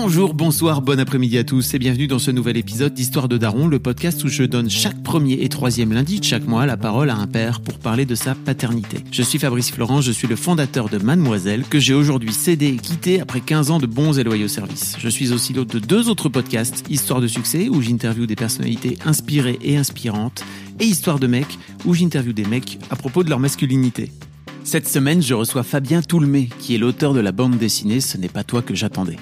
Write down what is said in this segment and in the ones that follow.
Bonjour, bonsoir, bon après-midi à tous et bienvenue dans ce nouvel épisode d'Histoire de Daron, le podcast où je donne chaque premier et troisième lundi de chaque mois la parole à un père pour parler de sa paternité. Je suis Fabrice Florent, je suis le fondateur de Mademoiselle que j'ai aujourd'hui cédé et quitté après 15 ans de bons et loyaux services. Je suis aussi l'hôte de deux autres podcasts, Histoire de succès où j'interviewe des personnalités inspirées et inspirantes et Histoire de mecs où j'interviewe des mecs à propos de leur masculinité. Cette semaine, je reçois Fabien Toulmé, qui est l'auteur de la bande dessinée Ce n'est pas toi que j'attendais.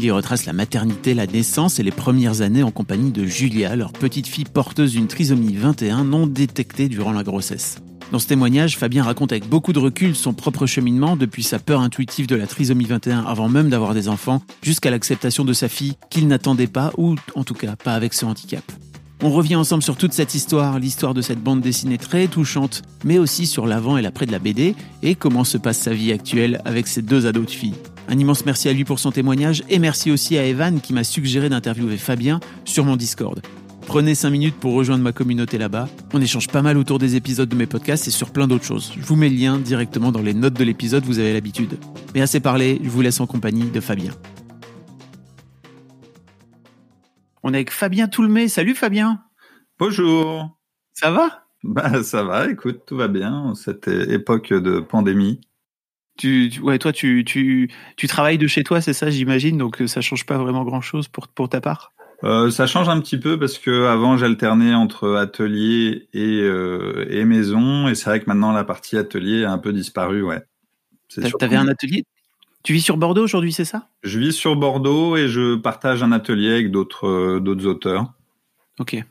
Il y retrace la maternité, la naissance et les premières années en compagnie de Julia, leur petite fille porteuse d'une trisomie 21 non détectée durant la grossesse. Dans ce témoignage, Fabien raconte avec beaucoup de recul son propre cheminement depuis sa peur intuitive de la trisomie 21 avant même d'avoir des enfants, jusqu'à l'acceptation de sa fille qu'il n'attendait pas, ou en tout cas pas avec ce handicap. On revient ensemble sur toute cette histoire, l'histoire de cette bande dessinée très touchante, mais aussi sur l'avant et l'après de la BD, et comment se passe sa vie actuelle avec ses deux ados de filles. Un immense merci à lui pour son témoignage et merci aussi à Evan qui m'a suggéré d'interviewer Fabien sur mon Discord. Prenez 5 minutes pour rejoindre ma communauté là-bas. On échange pas mal autour des épisodes de mes podcasts et sur plein d'autres choses. Je vous mets le lien directement dans les notes de l'épisode, vous avez l'habitude. Mais assez parlé, je vous laisse en compagnie de Fabien. On est avec Fabien Toulmé. Salut Fabien. Bonjour. Ça va? Bah ça va, écoute, tout va bien en cette époque de pandémie. Tu, ouais, toi, tu, tu, tu travailles de chez toi, c'est ça, j'imagine, donc euh, ça change pas vraiment grand-chose pour, pour ta part? Euh, ça change un petit peu parce que avant j'alternais entre atelier et, euh, et maison, et c'est vrai que maintenant la partie atelier a un peu disparu, ouais. T'avais un atelier? Tu vis sur Bordeaux aujourd'hui, c'est ça? Je vis sur Bordeaux et je partage un atelier avec d'autres euh, d'autres auteurs. Ok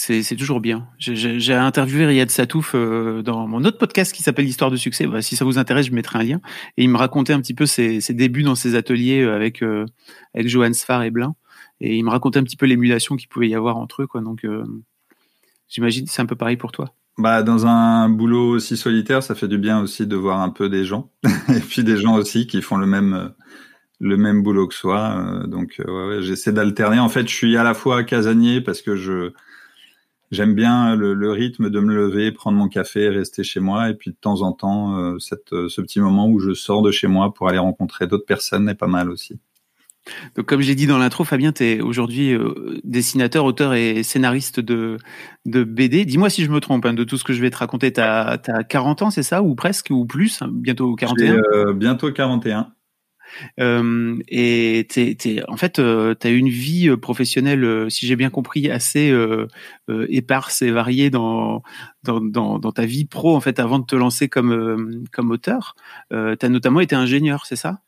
c'est toujours bien. J'ai interviewé Riyad Satouf euh, dans mon autre podcast qui s'appelle L'histoire de succès. Bah, si ça vous intéresse, je mettrai un lien. Et il me racontait un petit peu ses, débuts dans ses ateliers euh, avec euh, avec Johan Sfar et Blin. Et il me racontait un petit peu l'émulation qu'il pouvait y avoir entre eux. Quoi. Donc, euh, j'imagine c'est un peu pareil pour toi. Bah, dans un boulot aussi solitaire, ça fait du bien aussi de voir un peu des gens. et puis des gens aussi qui font le même le même boulot que soi. donc, j'essaie d'alterner. En fait, je suis à la fois casanier parce que je j'aime bien le, le, rythme de me lever, prendre mon café, rester chez moi, et puis de temps en temps, euh, cette, euh, ce petit moment où je sors de chez moi pour aller rencontrer d'autres personnes est pas mal aussi. Donc, comme j'ai dit dans l'intro, Fabien, tu es aujourd'hui euh, dessinateur, auteur et scénariste de, de BD. Dis-moi si je me trompe hein, de tout ce que je vais te raconter. Tu as, 40 ans, c'est ça? Ou presque Ou plus hein, Bientôt 41 euh, Bientôt 41. Euh, et t'es, en fait, euh, tu as une vie euh, professionnelle, si j'ai bien compris, assez éparse et variée dans, dans, ta vie pro, en fait, avant de te lancer comme, comme auteur. tu as notamment été ingénieur, c'est ça?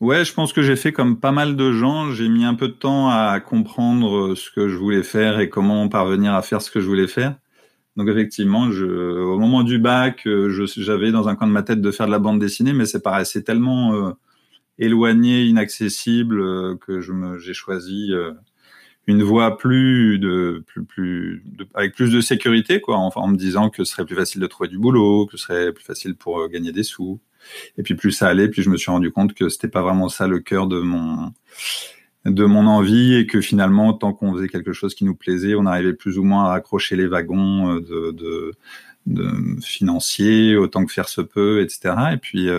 Ouais, je pense que j'ai fait comme pas mal de gens. J'ai mis un peu de temps à comprendre ce que je voulais faire et comment parvenir à faire ce que je voulais faire. Donc effectivement, au moment du bac, j'avais dans un coin de ma tête de faire de la bande dessinée, mais c'est pareil, c'est tellement éloigné, inaccessible, euh, que je me, j'ai choisi euh, une voie plus de, plus, plus, avec plus de sécurité, quoi, en, me disant que ce serait plus facile de trouver du boulot, que ce serait plus facile pour euh, gagner des sous. Et puis plus ça allait, puis je me suis rendu compte que c'était pas vraiment ça le cœur de mon de mon envie et que finalement, tant qu'on faisait quelque chose qui nous plaisait, on arrivait plus ou moins à accrocher les wagons de, de, de financiers autant que faire se peut, etc. Et puis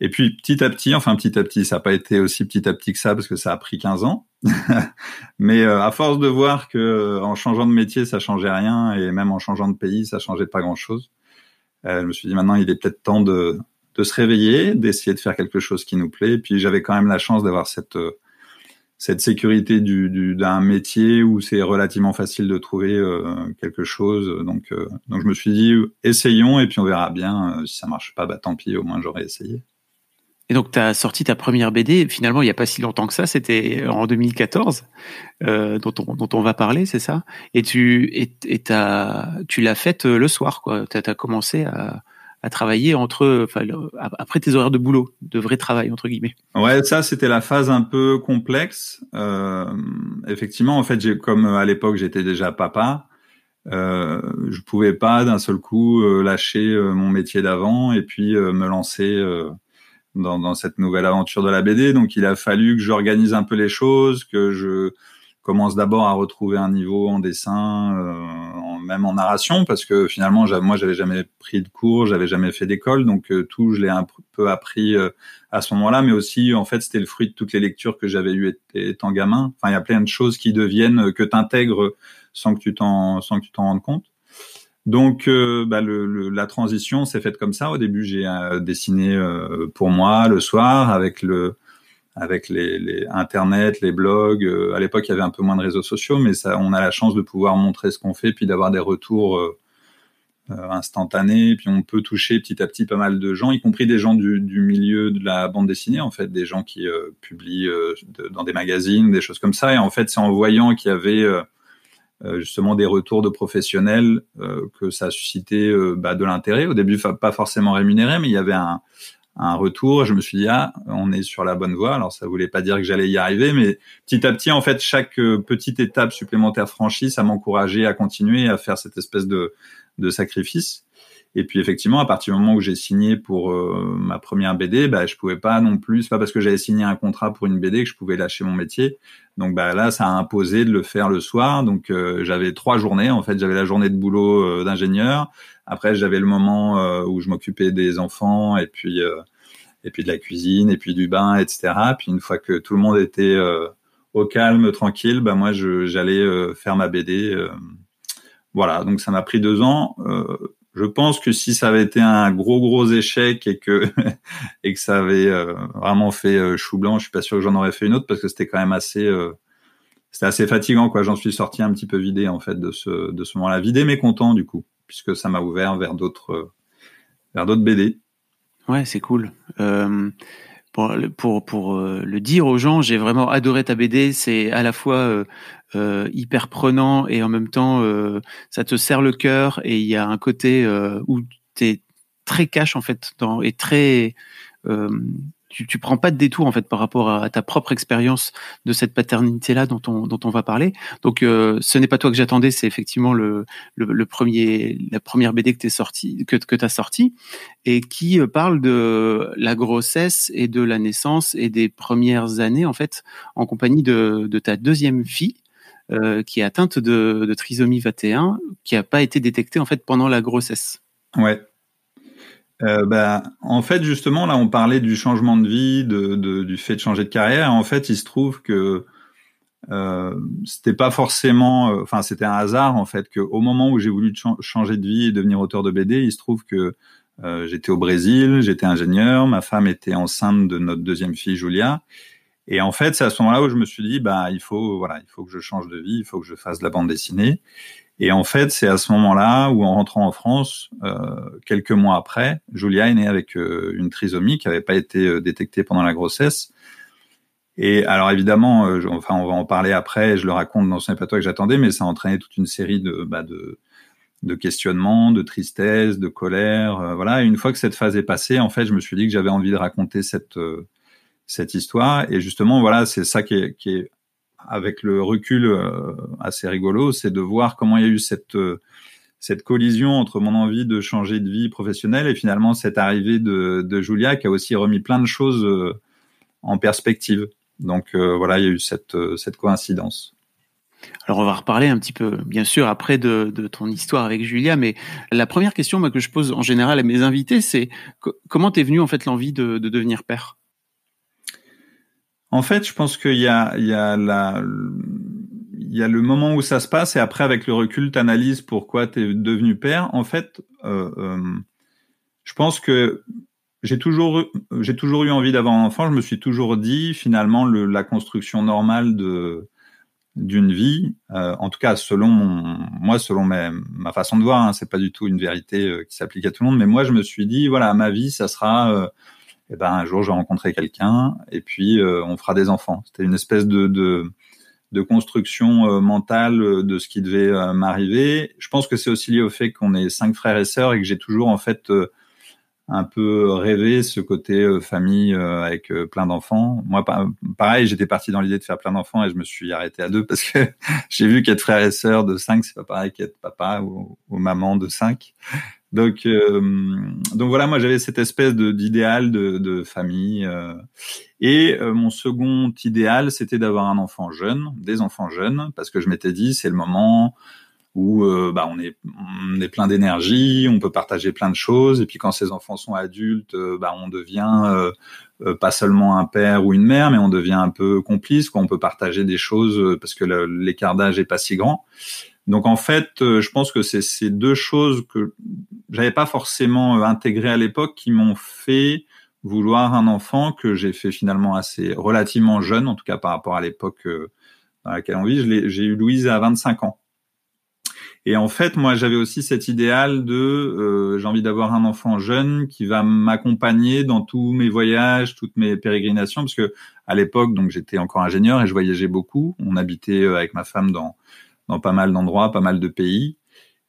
et puis petit à petit, enfin petit à petit, ça n'a pas été aussi petit à petit que ça parce que ça a pris 15 ans. Mais euh, à force de voir que euh, en changeant de métier, ça changeait rien et même en changeant de pays, ça changeait pas grand-chose. Euh, je me suis dit maintenant, il est peut-être temps de, se réveiller, d'essayer de faire quelque chose qui nous plaît. Et puis j'avais quand même la chance d'avoir cette cette sécurité du, du, d'un métier où c'est relativement facile de trouver euh, quelque chose. Donc, euh, donc je me suis dit, essayons et puis on verra bien. Euh, si ça marche pas, bah tant pis, au moins j'aurais essayé. Et donc, tu as sorti ta première BD, finalement, il n'y a pas si longtemps que ça, c'était en 2014, euh, dont, on, dont on va parler, c'est ça? Et tu et, et tu l'as faite le soir, quoi. Tu as, commencé à, à travailler entre, enfin, après tes horaires de boulot, de vrai travail entre guillemets. Ouais, ça c'était la phase un peu complexe. Euh, effectivement, en fait, j'ai comme à l'époque j'étais déjà papa, euh, je pouvais pas d'un seul coup euh, lâcher euh, mon métier d'avant et puis me lancer dans, dans, cette nouvelle aventure de la BD. Donc il a fallu que j'organise un peu les choses, que je commence d'abord à retrouver un niveau en dessin, euh, même en narration, parce que finalement, moi, j'avais jamais pris de cours, j'avais jamais fait d'école, donc euh, tout, je l'ai un peu appris euh, à ce moment-là, mais aussi, en fait, c'était le fruit de toutes les lectures que j'avais eues étant gamin. Enfin, il y a plein de choses qui deviennent que tu intègres sans que tu t'en sans que tu t'en rendes compte. Donc, bah, la transition s'est faite comme ça. Au début, j'ai dessiné pour moi le soir avec le avec les, Internet, les blogs. Euh, à l'époque, il y avait un peu moins de réseaux sociaux, mais on a la chance de pouvoir montrer ce qu'on fait, puis d'avoir des retours euh, euh, instantanés. Puis on peut toucher petit à petit pas mal de gens, y compris des gens du, milieu de la bande dessinée, en fait, des gens qui publient dans des magazines, des choses comme ça. Et en fait, c'est en voyant qu'il y avait justement des retours de professionnels que ça a suscité bah, de l'intérêt. Au début, pas forcément rémunéré, mais il y avait un, un retour. Je me suis dit ah, on est sur la bonne voie. Alors ça voulait pas dire que j'allais y arriver, mais petit à petit, en fait, chaque euh, petite étape supplémentaire franchie, ça m'encourageait à continuer à faire cette espèce de, de sacrifice. Et puis effectivement, à partir du moment où j'ai signé pour euh, ma première BD, bah, je pouvais pas non plus. Pas parce que j'avais signé un contrat pour une BD que je pouvais lâcher mon métier. Donc bah là, ça a imposé de le faire le soir. Donc euh, j'avais trois journées. En fait, j'avais la journée de boulot d'ingénieur. Après, j'avais le moment où je m'occupais des enfants et puis et puis de la cuisine, et puis du bain, etc. Puis une fois que tout le monde était euh, au calme, tranquille, bah moi j'allais euh, faire ma BD. Euh, voilà, donc ça m'a pris deux ans. Je pense que si ça avait été un gros gros échec et que et que ça avait vraiment fait chou blanc, je suis pas sûr que j'en aurais fait une autre parce que c'était quand même assez c'était assez fatigant quoi. J'en suis sorti un petit peu vidé en fait de ce de ce moment-là, vidé mais content du coup puisque ça m'a ouvert vers d'autres vers d'autres BD. Ouais, c'est cool. Pour pour, pour euh, le dire aux gens, j'ai vraiment adoré ta BD. C'est à la fois euh, euh, hyper prenant et en même temps, euh, ça te serre le cœur. Et il y a un côté où tu es très cash en fait dans, et très tu, tu prends pas de détour en fait par rapport à, ta propre expérience de cette paternité là dont on dont on va parler. Donc euh, ce n'est pas toi que j'attendais, c'est effectivement le, le, premier la première BD que t'es sorti que que t'as sorti et qui euh, parle de la grossesse et de la naissance et des premières années en fait en compagnie de de ta deuxième fille. Euh, qui est atteinte de, de trisomie 21, qui a pas été détectée en fait pendant la grossesse. Ouais, euh, bah, en fait, justement, là, on parlait du changement de vie, du fait de changer de carrière. En fait, il se trouve que euh, c'était pas forcément, euh, enfin, c'était un hasard en fait qu'au moment où j'ai voulu changer de vie et devenir auteur de BD, il se trouve que euh, j'étais au Brésil, j'étais ingénieur, ma femme était enceinte de notre deuxième fille Julia, et en fait, c'est à ce moment-là où je me suis dit, bah, il faut, voilà, il faut que je change de vie, il faut que je fasse de la bande dessinée. Et en fait, c'est à ce moment-là où, en rentrant en France, euh, quelques mois après, Julia est née avec euh, une trisomie qui n'avait pas été euh, détectée pendant la grossesse. Et alors évidemment, enfin on va en parler après, je le raconte dans ce n'est pas toi que j'attendais, mais ça a entraîné toute une série de, bah, de, questionnements, de tristesse, de colère, voilà. Et une fois que cette phase est passée, en fait, je me suis dit que j'avais envie de raconter cette cette histoire. Et justement, voilà, c'est ça qui est avec le recul euh, assez rigolo, c'est de voir comment il y a eu cette euh, cette collision entre mon envie de changer de vie professionnelle et finalement cette arrivée de, de Julia qui a aussi remis plein de choses euh, en perspective. Donc voilà, il y a eu cette, cette coïncidence. Alors on va reparler un petit peu, bien sûr, après de, de ton histoire avec Julia, mais la première question que je pose en général à mes invités, c'est comment t'es venu en fait l'envie de, de devenir père? En fait, je pense qu'il y a, il y a la, il y a le moment où ça se passe et après, avec le recul, tu analyses pourquoi tu es devenu père. En fait, euh, euh, je pense que j'ai toujours, j'ai toujours eu envie d'avoir un enfant. Je me suis toujours dit, finalement, le, la construction normale de d'une vie, euh, en tout cas selon mon, moi selon ma, ma façon de voir, hein, c'est pas du tout une vérité euh, qui s'applique à tout le monde, mais moi je me suis dit voilà ma vie ça sera euh, et eh ben un jour j'ai rencontré quelqu'un et puis euh, on fera des enfants. C'était une espèce de, de, de construction euh, mentale euh, de ce qui devait m'arriver. Je pense que c'est aussi lié au fait qu'on est cinq frères et sœurs et que j'ai toujours en fait un peu rêvé ce côté euh, famille euh, avec euh, plein d'enfants. Moi, pareil, j'étais parti dans l'idée de faire plein d'enfants et je me suis arrêté à deux parce que j'ai vu qu'être frère et sœur de cinq, c'est pas pareil qu'être papa ou, maman de cinq. Donc, donc voilà, moi j'avais cette espèce d'idéal de, famille. et mon second idéal, c'était d'avoir un enfant jeune, des enfants jeunes, parce que je m'étais dit, c'est le moment où euh, bah, on est plein d'énergie, on peut partager plein de choses, et puis quand ces enfants sont adultes, euh, bah, on devient euh, pas seulement un père ou une mère, mais on devient un peu complice, quoi. On peut partager des choses parce que l'écart d'âge est pas si grand. Donc en fait, je pense que c'est ces deux choses que j'avais pas forcément intégrées à l'époque qui m'ont fait vouloir un enfant que j'ai fait finalement assez relativement jeune, en tout cas par rapport à l'époque dans laquelle on vit. J'ai eu Louise à 25 ans. Et en fait, moi, j'avais aussi cet idéal de euh, j'ai envie d'avoir un enfant jeune qui va m'accompagner dans tous mes voyages, toutes mes pérégrinations, parce que à l'époque, donc j'étais encore ingénieur et je voyageais beaucoup. On habitait euh, avec ma femme dans dans pas mal d'endroits, pas mal de pays.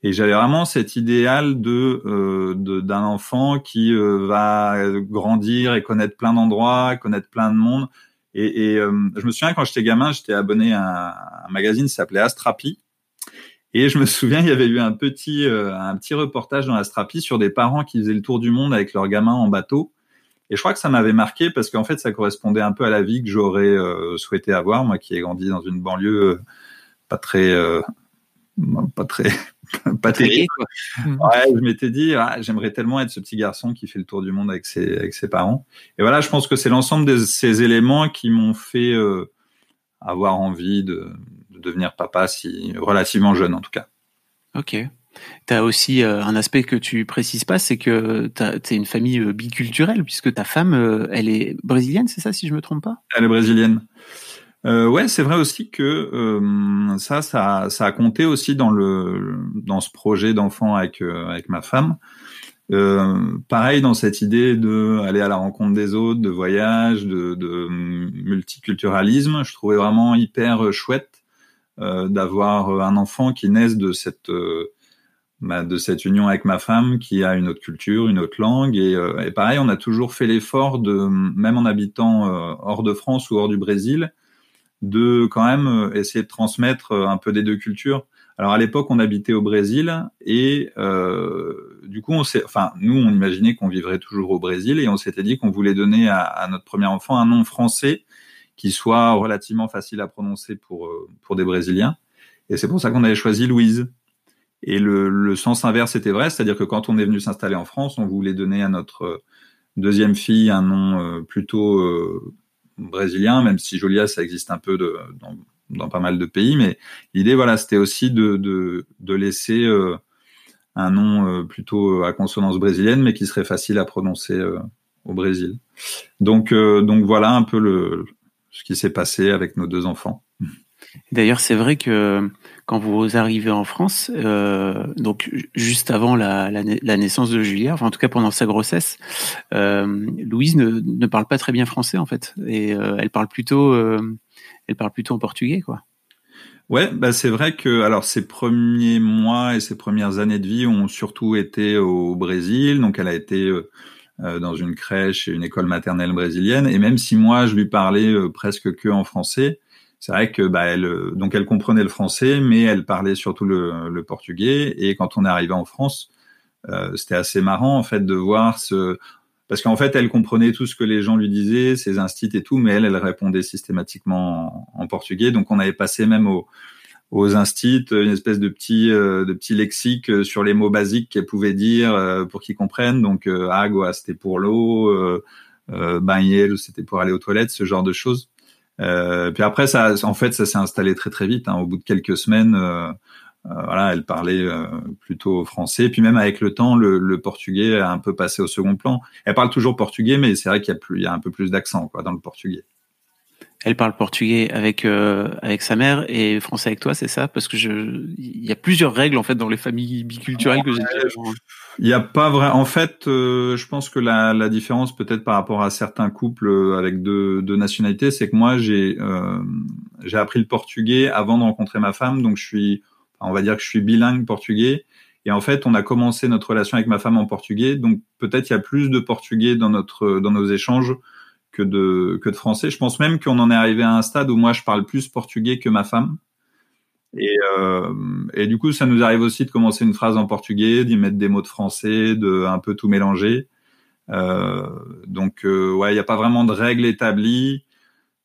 Et j'avais vraiment cet idéal de euh, d'un enfant qui euh, va grandir et connaître plein d'endroits, connaître plein de monde. Et, et je me souviens quand j'étais gamin, j'étais abonné à un, magazine qui s'appelait Astrapi et je me souviens, il y avait eu un petit, euh, un petit reportage dans la Strapi sur des parents qui faisaient le tour du monde avec leurs gamins en bateau. Et je crois que ça m'avait marqué parce qu'en fait, ça correspondait un peu à la vie que j'aurais euh, souhaité avoir, moi qui ai grandi dans une banlieue euh, pas très, pas très, pas terrible. Ouais, je m'étais dit, ah, j'aimerais tellement être ce petit garçon qui fait le tour du monde avec ses, avec ses parents. Et voilà, je pense que c'est l'ensemble de ces éléments qui m'ont fait avoir envie de, devenir papa si relativement jeune en tout cas. Ok. Tu as aussi euh, un aspect que tu précises pas, c'est que tu es une famille euh, biculturelle, puisque ta femme, euh, elle est brésilienne, c'est ça, si je me trompe pas? Elle est brésilienne. Euh, ouais, c'est vrai aussi que ça, ça, ça a compté aussi dans le dans ce projet d'enfant avec avec ma femme. pareil dans cette idée de aller à la rencontre des autres, de voyage, de, de multiculturalisme, je trouvais vraiment hyper chouette euh, d'avoir euh, un enfant qui naisse de cette euh, bah, de cette union avec ma femme qui a une autre culture, une autre langue. Et, et pareil, on a toujours fait l'effort de, même en habitant hors de France ou hors du Brésil, de quand même essayer de transmettre un peu des deux cultures. Alors à l'époque, on habitait au Brésil et euh, du coup, on s'est, enfin, nous, on imaginait qu'on vivrait toujours au Brésil et on s'était dit qu'on voulait donner à, notre premier enfant un nom français qui soit relativement facile à prononcer pour, euh, pour des Brésiliens. Et c'est pour ça qu'on avait choisi Louise. Et le, le sens inverse était vrai, c'est-à-dire que quand on est venu s'installer en France, on voulait donner à notre euh, deuxième fille un nom euh, plutôt brésilien, même si Jolia, ça existe un peu dans, pas mal de pays. Mais l'idée, voilà, c'était aussi de, de, de laisser un nom plutôt à consonance brésilienne, mais qui serait facile à prononcer au Brésil. Donc, donc voilà un peu le, ce qui s'est passé avec nos deux enfants. D'ailleurs, c'est vrai que quand vous arrivez en France, euh, donc juste avant la, naissance de Julia, enfin en tout cas pendant sa grossesse, euh, Louise ne, parle pas très bien français en fait, et euh, elle parle plutôt, elle parle plutôt en portugais quoi. Ouais, bah c'est vrai que alors ses premiers mois et ses premières années de vie ont surtout été au Brésil, donc elle a été dans une crèche et une école maternelle brésilienne. Et même si moi je lui parlais presque que en français, c'est vrai que bah, elle euh, donc elle comprenait le français, mais elle parlait surtout le, le portugais. Et quand on est arrivé en France, euh, c'était assez marrant en fait de voir ce parce qu'en fait elle comprenait tout ce que les gens lui disaient, ses instits et tout, mais elle elle répondait systématiquement en, portugais. Donc on avait passé même au aux instits une espèce de petit euh, de petit lexique euh, sur les mots basiques qu'elle pouvait dire euh, pour qu'ils comprennent donc agua c'était pour l'eau euh, c'était pour aller aux toilettes ce genre de choses puis après ça en fait ça s'est installé très très vite hein. au bout de quelques semaines voilà elle parlait plutôt français puis même avec le temps le, le, portugais a un peu passé au second plan elle parle toujours portugais mais c'est vrai qu'il y a plus il y a un peu plus d'accent quoi dans le portugais elle parle portugais avec euh, avec sa mère et français avec toi, c'est ça? Parce que je, il y a plusieurs règles en fait dans les familles biculturelles que j'ai. Il n'y a pas vrai. En fait, euh, je pense que la, différence peut-être par rapport à certains couples euh, avec deux, deux nationalités, c'est que moi j'ai euh, j'ai appris le portugais avant de rencontrer ma femme, donc je suis, on va dire que je suis bilingue portugais. Et en fait, on a commencé notre relation avec ma femme en portugais, donc peut-être il y a plus de portugais dans notre dans nos échanges que de que de français. Je pense même qu'on en est arrivé à un stade où moi je parle plus portugais que ma femme. Et, euh, du coup, ça nous arrive aussi de commencer une phrase en portugais, d'y mettre des mots de français, de un peu tout mélanger. Euh, donc, euh, ouais, il n'y a pas vraiment de règles établies.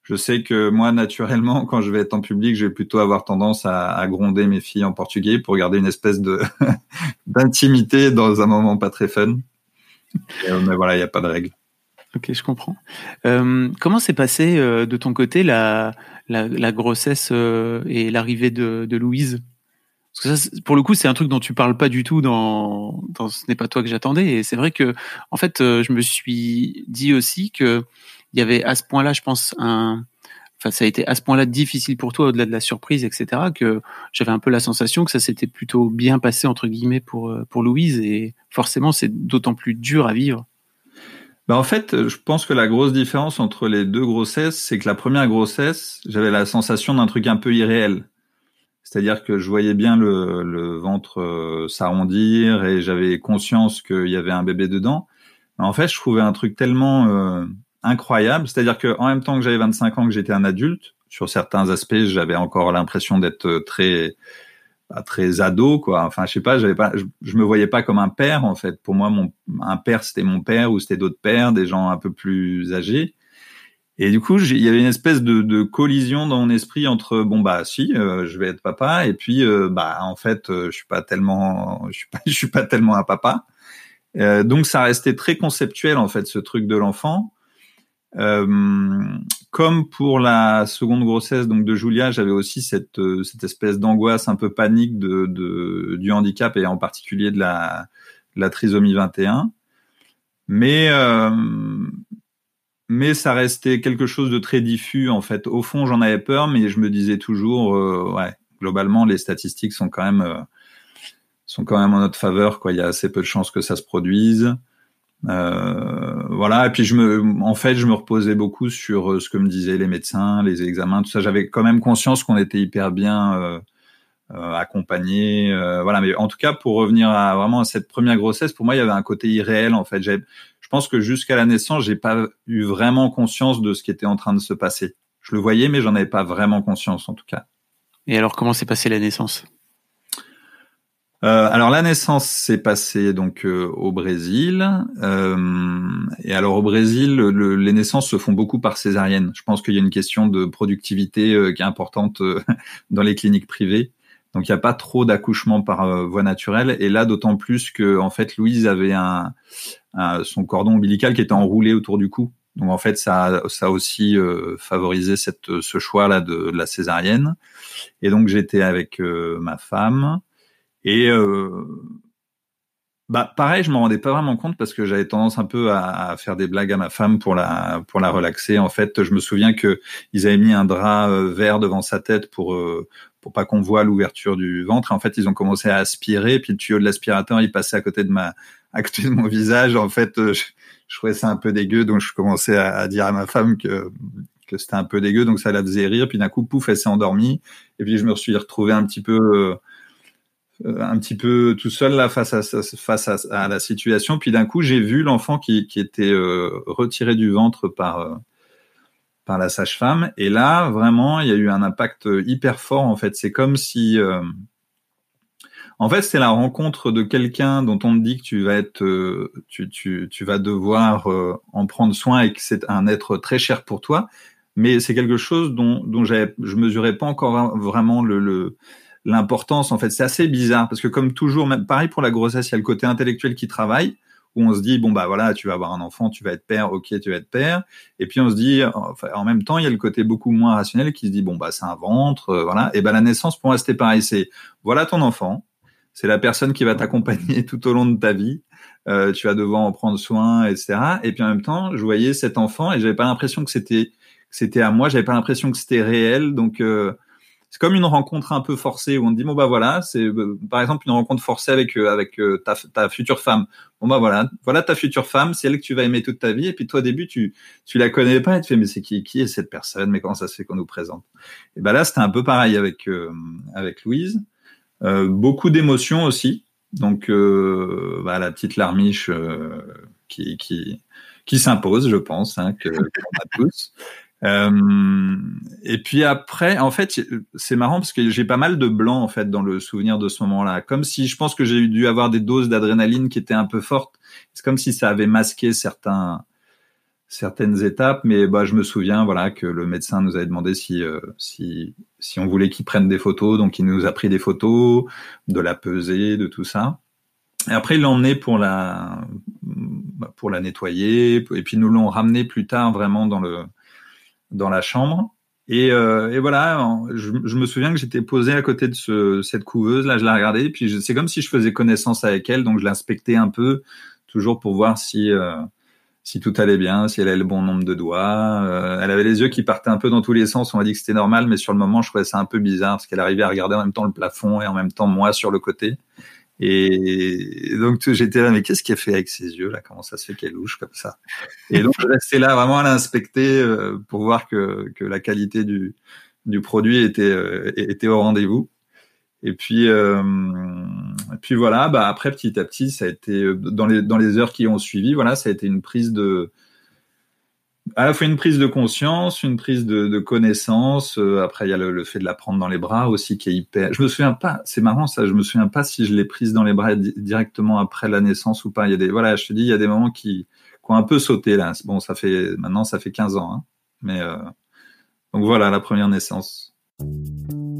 Je sais que moi, naturellement, quand je vais être en public, je vais plutôt avoir tendance à, gronder mes filles en portugais pour garder une espèce de d'intimité dans un moment pas très fun. Euh, mais voilà, il n'y a pas de règles. Ok, je comprends. Euh, comment s'est passé euh, de ton côté la, la, grossesse euh, et l'arrivée de, de, Louise Parce que ça, pour le coup, c'est un truc dont tu parles pas du tout dans, dans Ce n'est pas toi que j'attendais. Et c'est vrai que, en fait, euh, je me suis dit aussi que il y avait à ce point-là, je pense, un, enfin, ça a été à ce point-là difficile pour toi, au-delà de la surprise, etc., que j'avais un peu la sensation que ça s'était plutôt bien passé entre guillemets pour euh, pour Louise. Et forcément, c'est d'autant plus dur à vivre. Bah en fait, je pense que la grosse différence entre les deux grossesses, c'est que la première grossesse, j'avais la sensation d'un truc un peu irréel. C'est-à-dire que je voyais bien le, ventre euh, s'arrondir et j'avais conscience qu'il y avait un bébé dedans. En fait, je trouvais un truc tellement euh, incroyable. C'est-à-dire que en même temps que j'avais 25 ans, que j'étais un adulte, sur certains aspects, j'avais encore l'impression d'être très très ado quoi. Enfin je sais pas j'avais pas je, me voyais pas comme un père en fait. Pour moi mon un père c'était mon père ou c'était d'autres pères des gens un peu plus âgés. Et du coup il y avait une espèce de, de, collision dans mon esprit entre bon bah si euh, je vais être papa et puis euh, bah en fait euh, je suis pas tellement je suis pas je suis pas tellement un papa. Donc ça restait très conceptuel en fait ce truc de l'enfant euh, comme pour la seconde grossesse donc de Julia, j'avais aussi cette, euh, cette espèce d'angoisse un peu panique de, du handicap et en particulier de la, trisomie 21. Mais euh, mais ça restait quelque chose de très diffus en fait. Au fond, j'en avais peur, mais je me disais toujours, globalement, les statistiques sont quand même sont quand même en notre faveur. Quoi, il y a assez peu de chances que ça se produise. Euh, voilà. Et puis je me, en fait, je me reposais beaucoup sur euh, ce que me disaient les médecins, les examens, tout ça. J'avais quand même conscience qu'on était hyper bien euh, euh accompagné. Euh, voilà. Mais en tout cas, pour revenir à vraiment à cette première grossesse, pour moi, il y avait un côté irréel. En fait, je pense que jusqu'à la naissance, j'ai pas eu vraiment conscience de ce qui était en train de se passer. Je le voyais, mais j'en avais pas vraiment conscience, en tout cas. Et alors, comment s'est passée la naissance? Euh, alors la naissance s'est passée donc euh, au Brésil. Euh, et alors au Brésil, le, les naissances se font beaucoup par césarienne. Je pense qu'il y a une question de productivité euh, qui est importante dans les cliniques privées. Donc il n'y a pas trop d'accouchements par voie naturelle. Et là, d'autant plus que en fait Louise avait un, un, son cordon ombilical qui était enroulé autour du cou. Donc en fait, ça, ça a aussi favorisé cette, ce choix-là de, de, la césarienne. Et donc j'étais avec ma femme. Et euh, bah pareil, je me rendais pas vraiment compte parce que j'avais tendance un peu à, faire des blagues à ma femme pour la pour la relaxer. En fait, je me souviens que ils avaient mis un drap euh, vert devant sa tête pour euh, pour pas qu'on voit l'ouverture du ventre. En fait, ils ont commencé à aspirer, puis le tuyau de l'aspirateur, il passait à côté de ma à côté de mon visage. En fait, euh, je, trouvais ça un peu dégueu, donc je commençais à, à dire à ma femme que que c'était un peu dégueu, donc ça la faisait rire. Puis d'un coup, pouf, elle s'est endormie. Et puis je me suis retrouvé un petit peu un petit peu tout seul là face à face à, la situation. Puis d'un coup, j'ai vu l'enfant qui, qui était euh, retiré du ventre par euh, par la sage-femme. Et là, vraiment, il y a eu un impact hyper fort. En fait, c'est comme si euh, en fait, c'est la rencontre de quelqu'un dont on te dit que tu vas être, tu, tu, tu vas devoir en prendre soin et que c'est un être très cher pour toi. Mais c'est quelque chose dont, dont je mesurais pas encore vraiment le, le l'importance, en fait, c'est assez bizarre parce que comme toujours, même pareil pour la grossesse, il y a le côté intellectuel qui travaille où on se dit bon bah voilà, tu vas avoir un enfant, tu vas être père, ok, tu vas être père, et puis on se dit enfin, en même temps, il y a le côté beaucoup moins rationnel qui se dit bon bah c'est un ventre, euh, voilà, et ben la naissance pour moi c'était pareil, c'est voilà ton enfant, c'est la personne qui va t'accompagner tout au long de ta vie. Euh, tu vas devoir en prendre soin, etc. Et puis en même temps, je voyais cet enfant et j'avais pas l'impression que c'était c'était à moi, j'avais pas l'impression que c'était réel. Donc euh, c'est comme une rencontre un peu forcée où on dit bon bah voilà, c'est euh, par exemple une rencontre forcée avec euh, avec euh, ta, ta future femme. Bon bah voilà, voilà ta future femme, c'est elle que tu vas aimer toute ta vie et puis toi au début tu tu la connais pas et tu fais mais c'est qui qui est cette personne, mais comment ça se fait qu'on nous présente? Et ben là c'était un peu pareil avec avec Louise, beaucoup d'émotions aussi. Donc, euh, bah, la petite larmiche euh, qui, qui, qui s'impose, je pense, hein, que qu'on a tous. Euh, et puis après, en fait, c'est marrant parce que j'ai pas mal de blanc en fait dans le souvenir de ce moment-là, comme si je pense que j'ai dû avoir des doses d'adrénaline qui étaient un peu fortes. C'est comme si ça avait masqué certains certaines étapes, mais bah je me souviens voilà que le médecin nous avait demandé si euh, si si on voulait qu'il prenne des photos, donc il nous a pris des photos de la pesée, de tout ça. Et après, il l'a emmené pour la pour la nettoyer, et puis nous l'ont ramené plus tard vraiment dans le dans la chambre. Et, euh, et voilà, je, me souviens que j'étais posé à côté de ce, cette couveuse. Là, je la regardais, puis c'est comme si je faisais connaissance avec elle, donc je l'inspectais un peu, toujours pour voir si euh, tout allait bien, si elle avait le bon nombre de doigts. Euh, elle avait les yeux qui partaient un peu dans tous les sens. On m'a dit que c'était normal, mais sur le moment, je trouvais ça un peu bizarre parce qu'elle arrivait à regarder en même temps le plafond et en même temps moi sur le côté. Et donc j'étais là, mais qu'est-ce qu'elle fait avec ses yeux là? Comment ça se fait qu'elle louche comme ça? Et donc je restais là vraiment à l'inspecter euh, pour voir que, que la qualité du, du produit était, euh, était au rendez-vous. Et puis, euh, puis voilà, bah après petit à petit, ça a été dans les dans les heures qui ont suivi, voilà, ça a été une prise de à la fois une prise de conscience, une prise de, de connaissance. Euh, après, il y a le, fait de la prendre dans les bras aussi qui est hyper. Je me souviens pas. C'est marrant ça. Je me souviens pas si je l'ai prise dans les bras directement après la naissance ou pas. Il y a des voilà. Je te dis, il y a des moments qui, qui ont un peu sauté là. Bon, ça fait maintenant ça fait 15 ans. Hein. Mais euh... donc voilà la première naissance.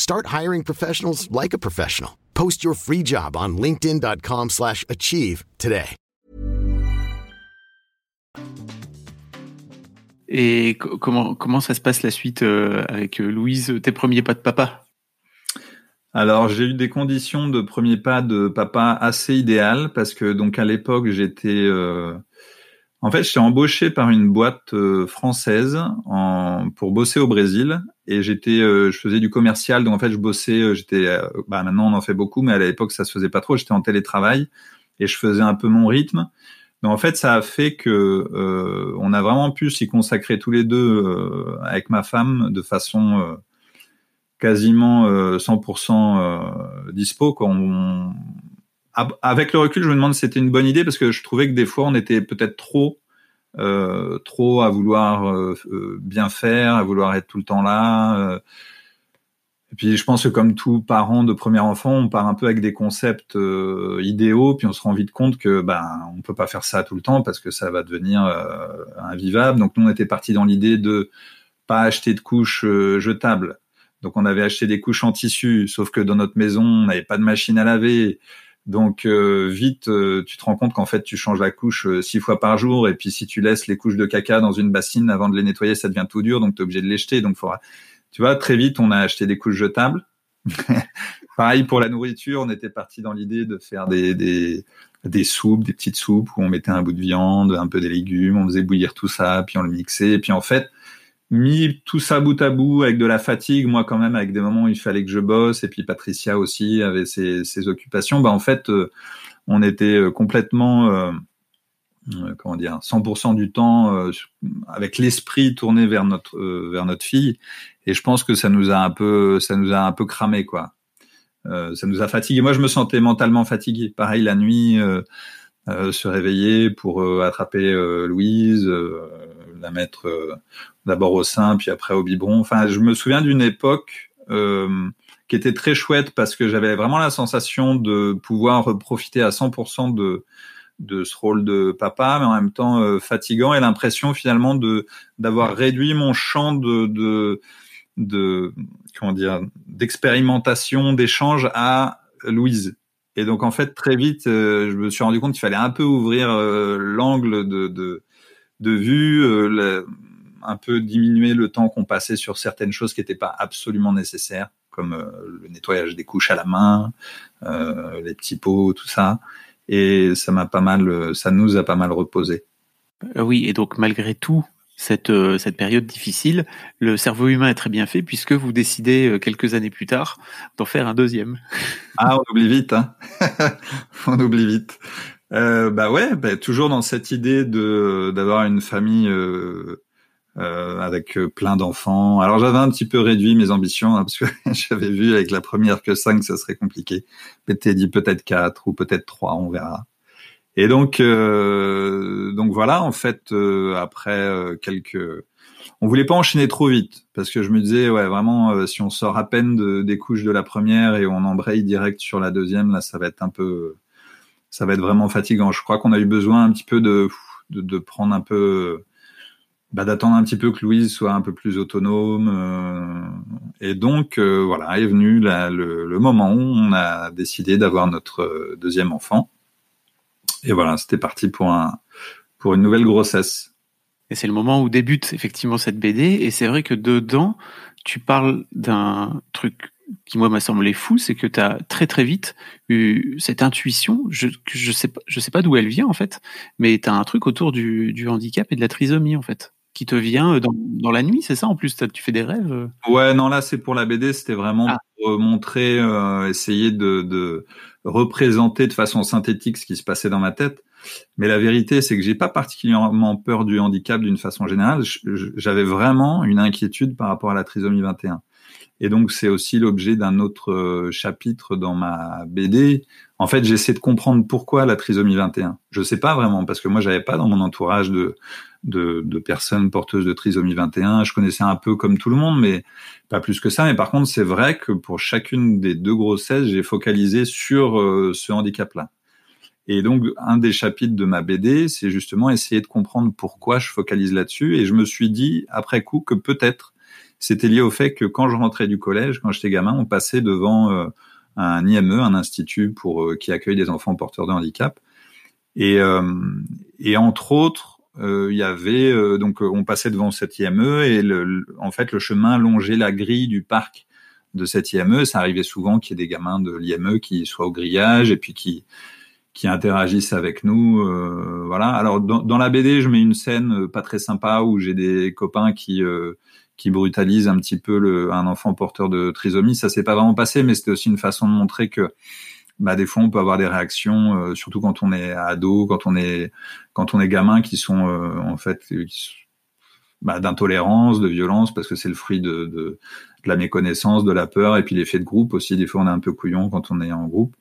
Start hiring professionals like a professional. Post your free job on linkedin.com/achieve slash achieve today. Et co- comment, comment ça se passe la suite euh, avec euh, Louise, tes premiers pas de papa? Alors j'ai eu des conditions de premier pas de papa assez idéales parce que donc à l'époque j'étais euh, en fait j'étais embauché par une boîte euh, française en, pour bosser au Brésil et j'étais euh, je faisais du commercial donc en fait je bossais euh, j'étais bah maintenant on en fait beaucoup mais à l'époque ça se faisait pas trop j'étais en télétravail et je faisais un peu mon rythme donc en fait ça a fait que euh, on a vraiment pu s'y consacrer tous les deux euh, avec ma femme de façon euh, quasiment euh, 100% euh, dispo. Quoi. On- Avec le recul, je me demande si c'était une bonne idée parce que je trouvais que des fois on était peut-être trop, euh, trop à vouloir euh, euh, bien faire, à vouloir être tout le temps là. Et puis je pense que comme tout parent de premier enfant, on part un peu avec des concepts idéaux, puis on se rend vite compte que ben on peut pas faire ça tout le temps parce que ça va devenir invivable. Donc nous on était parti dans l'idée de pas acheter de couches jetables. Donc on avait acheté des couches en tissu, sauf que dans notre maison, on n'avait pas de machine à laver. Donc euh, vite, euh, tu te rends compte qu'en fait, tu changes la couche euh, six fois par jour, et puis si tu laisses les couches de caca dans une bassine avant de les nettoyer, ça devient tout dur, donc tu es obligé de les jeter. Donc faudra, tu vois, très vite, on a acheté des couches jetables. Pareil pour la nourriture, on était parti dans l'idée de faire des, des des soupes, des petites soupes où on mettait un bout de viande, un peu des légumes, on faisait bouillir tout ça, puis on le mixait, et puis en fait mis tout ça bout à bout avec de la fatigue, moi quand même avec des moments où il fallait que je bosse et puis Patricia aussi avait ses, occupations, bah en fait euh, on était euh, complètement euh, comment dire 100% du temps avec l'esprit tourné vers notre vers notre fille et je pense que ça nous a un peu ça nous a un peu cramé quoi. ça nous a fatigué. Moi, je me sentais mentalement fatigué. Pareil la nuit, se réveiller pour attraper Louise, la mettre d'abord au sein, puis après au biberon. Enfin, je me souviens d'une époque qui était très chouette parce que j'avais vraiment la sensation de pouvoir profiter à 100% de de ce rôle de papa, mais en même temps euh, fatigant et l'impression finalement de d'avoir réduit mon champ de de, de comment dire d'expérimentation, d'échange à Louise. Et donc en fait très vite, euh, je me suis rendu compte qu'il fallait un peu ouvrir euh, l'angle de, de de vue, un peu diminuer le temps qu'on passait sur certaines choses qui n'étaient pas absolument nécessaires, comme le nettoyage des couches à la main, les petits pots, tout ça et ça m'a pas mal, ça nous a pas mal reposé. Euh, oui, et donc malgré tout, cette, euh, cette période difficile, le cerveau humain est très bien fait puisque vous décidez euh, quelques années plus tard d'en faire un deuxième. Ah, on oublie vite, hein on oublie vite. Euh, bah ouais, bah, toujours dans cette idée de d'avoir une famille euh, euh, avec euh, plein d'enfants. Alors j'avais un petit peu réduit mes ambitions hein, parce que j'avais vu avec la première que 5, ça serait compliqué. Peut-être dit peut-être 4 ou peut-être 3, on verra. Et donc euh, donc voilà, en fait après quelques on voulait pas enchaîner trop vite parce que je me disais ouais vraiment si on sort à peine de, des couches de la première et on embraye direct sur la deuxième là ça va être un peu ça va être vraiment fatigant. Je crois qu'on a eu besoin un petit peu de de, de prendre un peu bah, d'attendre un petit peu que Louise soit un peu plus autonome. Euh, et donc, euh, voilà, est venu le, le, moment où on a décidé d'avoir notre euh, deuxième enfant. Et voilà, c'était parti pour, un, pour une nouvelle grossesse. Et c'est le moment où débute effectivement cette BD. Et c'est vrai que dedans, tu parles d'un truc qui moi m'a semblé fou, c'est que tu as très très vite eu cette intuition, je je sais pas je sais pas d'où elle vient en fait, mais tu as un truc autour du, du handicap et de la trisomie en fait qui te vient euh, dans, dans la nuit, c'est ça En plus, tu fais des rêves euh? Ouais, non, là, c'est pour la BD, c'était vraiment ah. pour montrer, euh, essayer de, de, représenter de façon synthétique ce qui se passait dans ma tête. Mais la vérité, c'est que j'ai pas particulièrement peur du handicap d'une façon générale. J'avais vraiment une inquiétude par rapport à la trisomie 21. Et donc, c'est aussi l'objet d'un autre chapitre dans ma BD. En fait, j'essaie de comprendre pourquoi la trisomie 21. Je sais pas vraiment, parce que moi, j'avais pas dans mon entourage de, personnes porteuses de trisomie 21. Je connaissais un peu comme tout le monde, mais pas plus que ça. Mais par contre, c'est vrai que pour chacune des deux grossesses, j'ai focalisé sur euh, ce handicap-là. Et donc, un des chapitres de ma BD, c'est justement essayer de comprendre pourquoi je focalise là-dessus. Et je me suis dit, après coup, que peut-être c'était lié au fait que quand je rentrais du collège, quand j'étais gamin, on passait devant euh, un IME, un institut pour euh, qui accueille des enfants porteurs de handicap. Et, et entre autres, euh, il y avait euh, donc euh, on passait devant cette IME et le, en fait le chemin longeait la grille du parc de cette IME. Ça arrivait souvent qu'il y ait des gamins de l'IME qui soient au grillage et puis qui qui interagissent avec nous. Euh, voilà. Alors dans, dans, la BD, je mets une scène pas très sympa où j'ai des copains qui euh, qui brutalisent un petit peu le, un enfant porteur de trisomie. Ça s'est pas vraiment passé, mais c'était aussi une façon de montrer que bah des fois on peut avoir des réactions, euh, surtout quand on est ado, quand on est quand on est gamin, qui sont euh, en fait bah, d'intolérance, de violence, parce que c'est le fruit de, de, de, la méconnaissance, de la peur, et puis l'effet de groupe aussi. Des fois on est un peu couillon quand on est en groupe.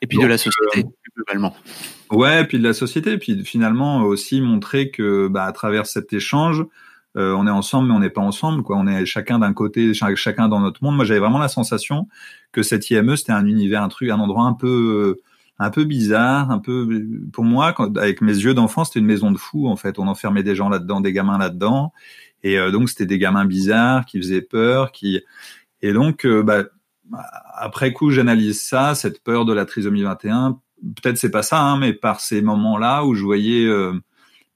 Et puis de la société euh, globalement. Ouais, puis de la société, puis finalement aussi montrer que bah, à travers cet échange, euh, on est ensemble mais on n'est pas ensemble quoi. On est chacun d'un côté chacun dans notre monde. Moi j'avais vraiment la sensation que cette IME c'était un univers un truc un endroit un peu un peu bizarre un peu pour moi quand, avec mes yeux d'enfant c'était une maison de fous en fait. On enfermait des gens là-dedans des gamins là-dedans. Et euh, donc c'était des gamins bizarres qui faisaient peur qui et donc euh, bah, après coup j'analyse ça cette peur de la trisomie 21 peut-être c'est pas ça hein, mais par ces moments là où je voyais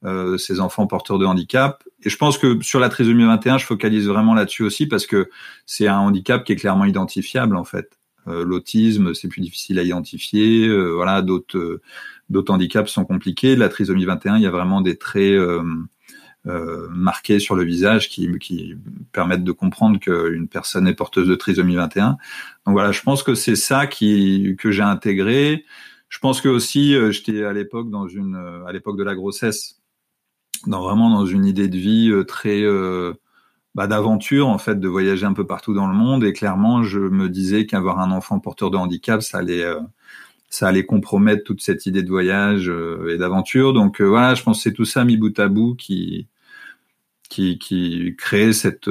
euh, ces enfants porteurs de handicap. Et je pense que sur la trisomie 21, je focalise vraiment là-dessus aussi parce que c'est un handicap qui est clairement identifiable en fait. Euh, L'autisme, c'est plus difficile à identifier. Euh, voilà, d'autres euh, d'autres handicaps sont compliqués. La trisomie 21, il y a vraiment des traits euh, marqués sur le visage qui, qui permettent de comprendre qu'une personne est porteuse de trisomie 21. Donc voilà, je pense que c'est ça qui que j'ai intégré. Je pense que aussi, j'étais à l'époque dans une, à l'époque de la grossesse, dans vraiment dans une idée de vie euh, très euh, bah, d'aventure en fait, de voyager un peu partout dans le monde. Et clairement, je me disais qu'avoir un enfant porteur de handicap, ça allait ça allait compromettre toute cette idée de voyage et d'aventure. Donc voilà, je pense que c'est tout ça mis bout à bout qui qui, qui crée cette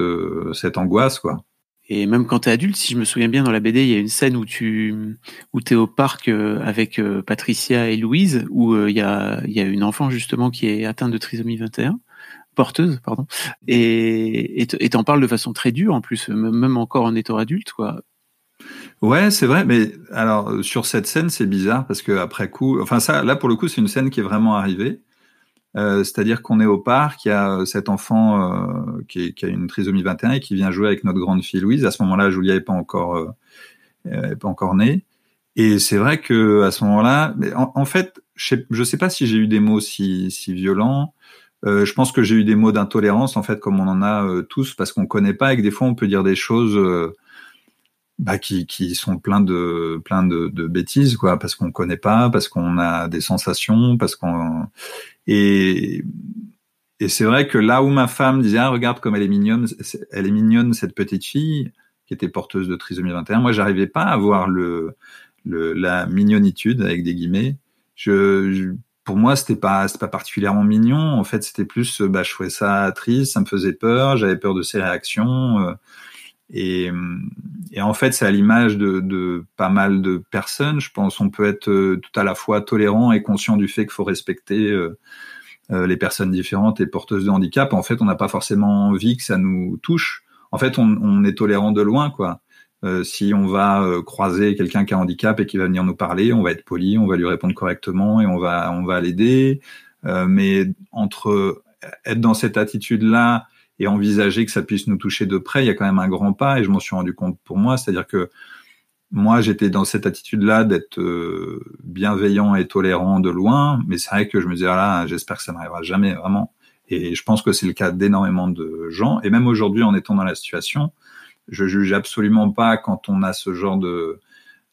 cette angoisse quoi. Et même quand tu es adulte, si je me souviens bien, dans la BD, il y a une scène où tu où es au parc euh, avec euh, Patricia et Louise, où euh, il y, a, y a une enfant justement qui est atteinte de trisomie 21, porteuse, pardon, et t'en parles de façon très dure en plus, même encore en étant adulte, quoi. Ouais, c'est vrai, mais alors sur cette scène, c'est bizarre parce que après coup, enfin ça, là pour le coup, c'est une scène qui est vraiment arrivée. Euh, c'est-à-dire qu'on est au parc, il y a euh, cet enfant euh, qui, a une trisomie 21 et qui vient jouer avec notre grande fille Louise. À ce moment-là, Julia n'est pas encore encore née. Et c'est vrai que à ce moment-là, en, fait, je sais, sais pas si j'ai eu des mots si, violents. je pense que j'ai eu des mots d'intolérance en fait, comme on en a tous, parce qu'on connaît pas et que des fois on peut dire des choses bah, qui, qui sont pleins de plein de, de bêtises quoi parce qu'on connaît pas parce qu'on a des sensations parce qu'on et et c'est vrai que là où ma femme disait ah regarde comme elle est mignonne elle est mignonne cette petite fille qui était porteuse de trisomie 21 moi j'arrivais pas à voir le, le la mignonitude avec des guillemets. Je, pour moi c'était pas pas particulièrement mignon. En fait c'était plus bah je trouvais ça triste ça me faisait peur j'avais peur de ses réactions euh, et, et, en fait, c'est à l'image de, de, pas mal de personnes. Je pense on peut être euh, tout à la fois tolérant et conscient du fait qu'il faut respecter euh, euh, les personnes différentes et porteuses de handicap. En fait, on n'a pas forcément envie que ça nous touche. En fait, on, on est tolérant de loin, quoi. Euh, si on va croiser quelqu'un qui a un handicap et qui va venir nous parler, on va être poli, on va lui répondre correctement et on va on va l'aider. mais entre être dans cette attitude-là et envisager que ça puisse nous toucher de près, il y a quand même un grand pas et je m'en suis rendu compte pour moi, c'est-à-dire que moi j'étais dans cette attitude-là d'être euh, bienveillant et tolérant de loin, mais c'est vrai que je me disais ah là, j'espère que ça n'arrivera jamais vraiment. Et je pense que c'est le cas d'énormément de gens. Et même aujourd'hui en étant dans la situation, je juge absolument pas quand on a ce genre de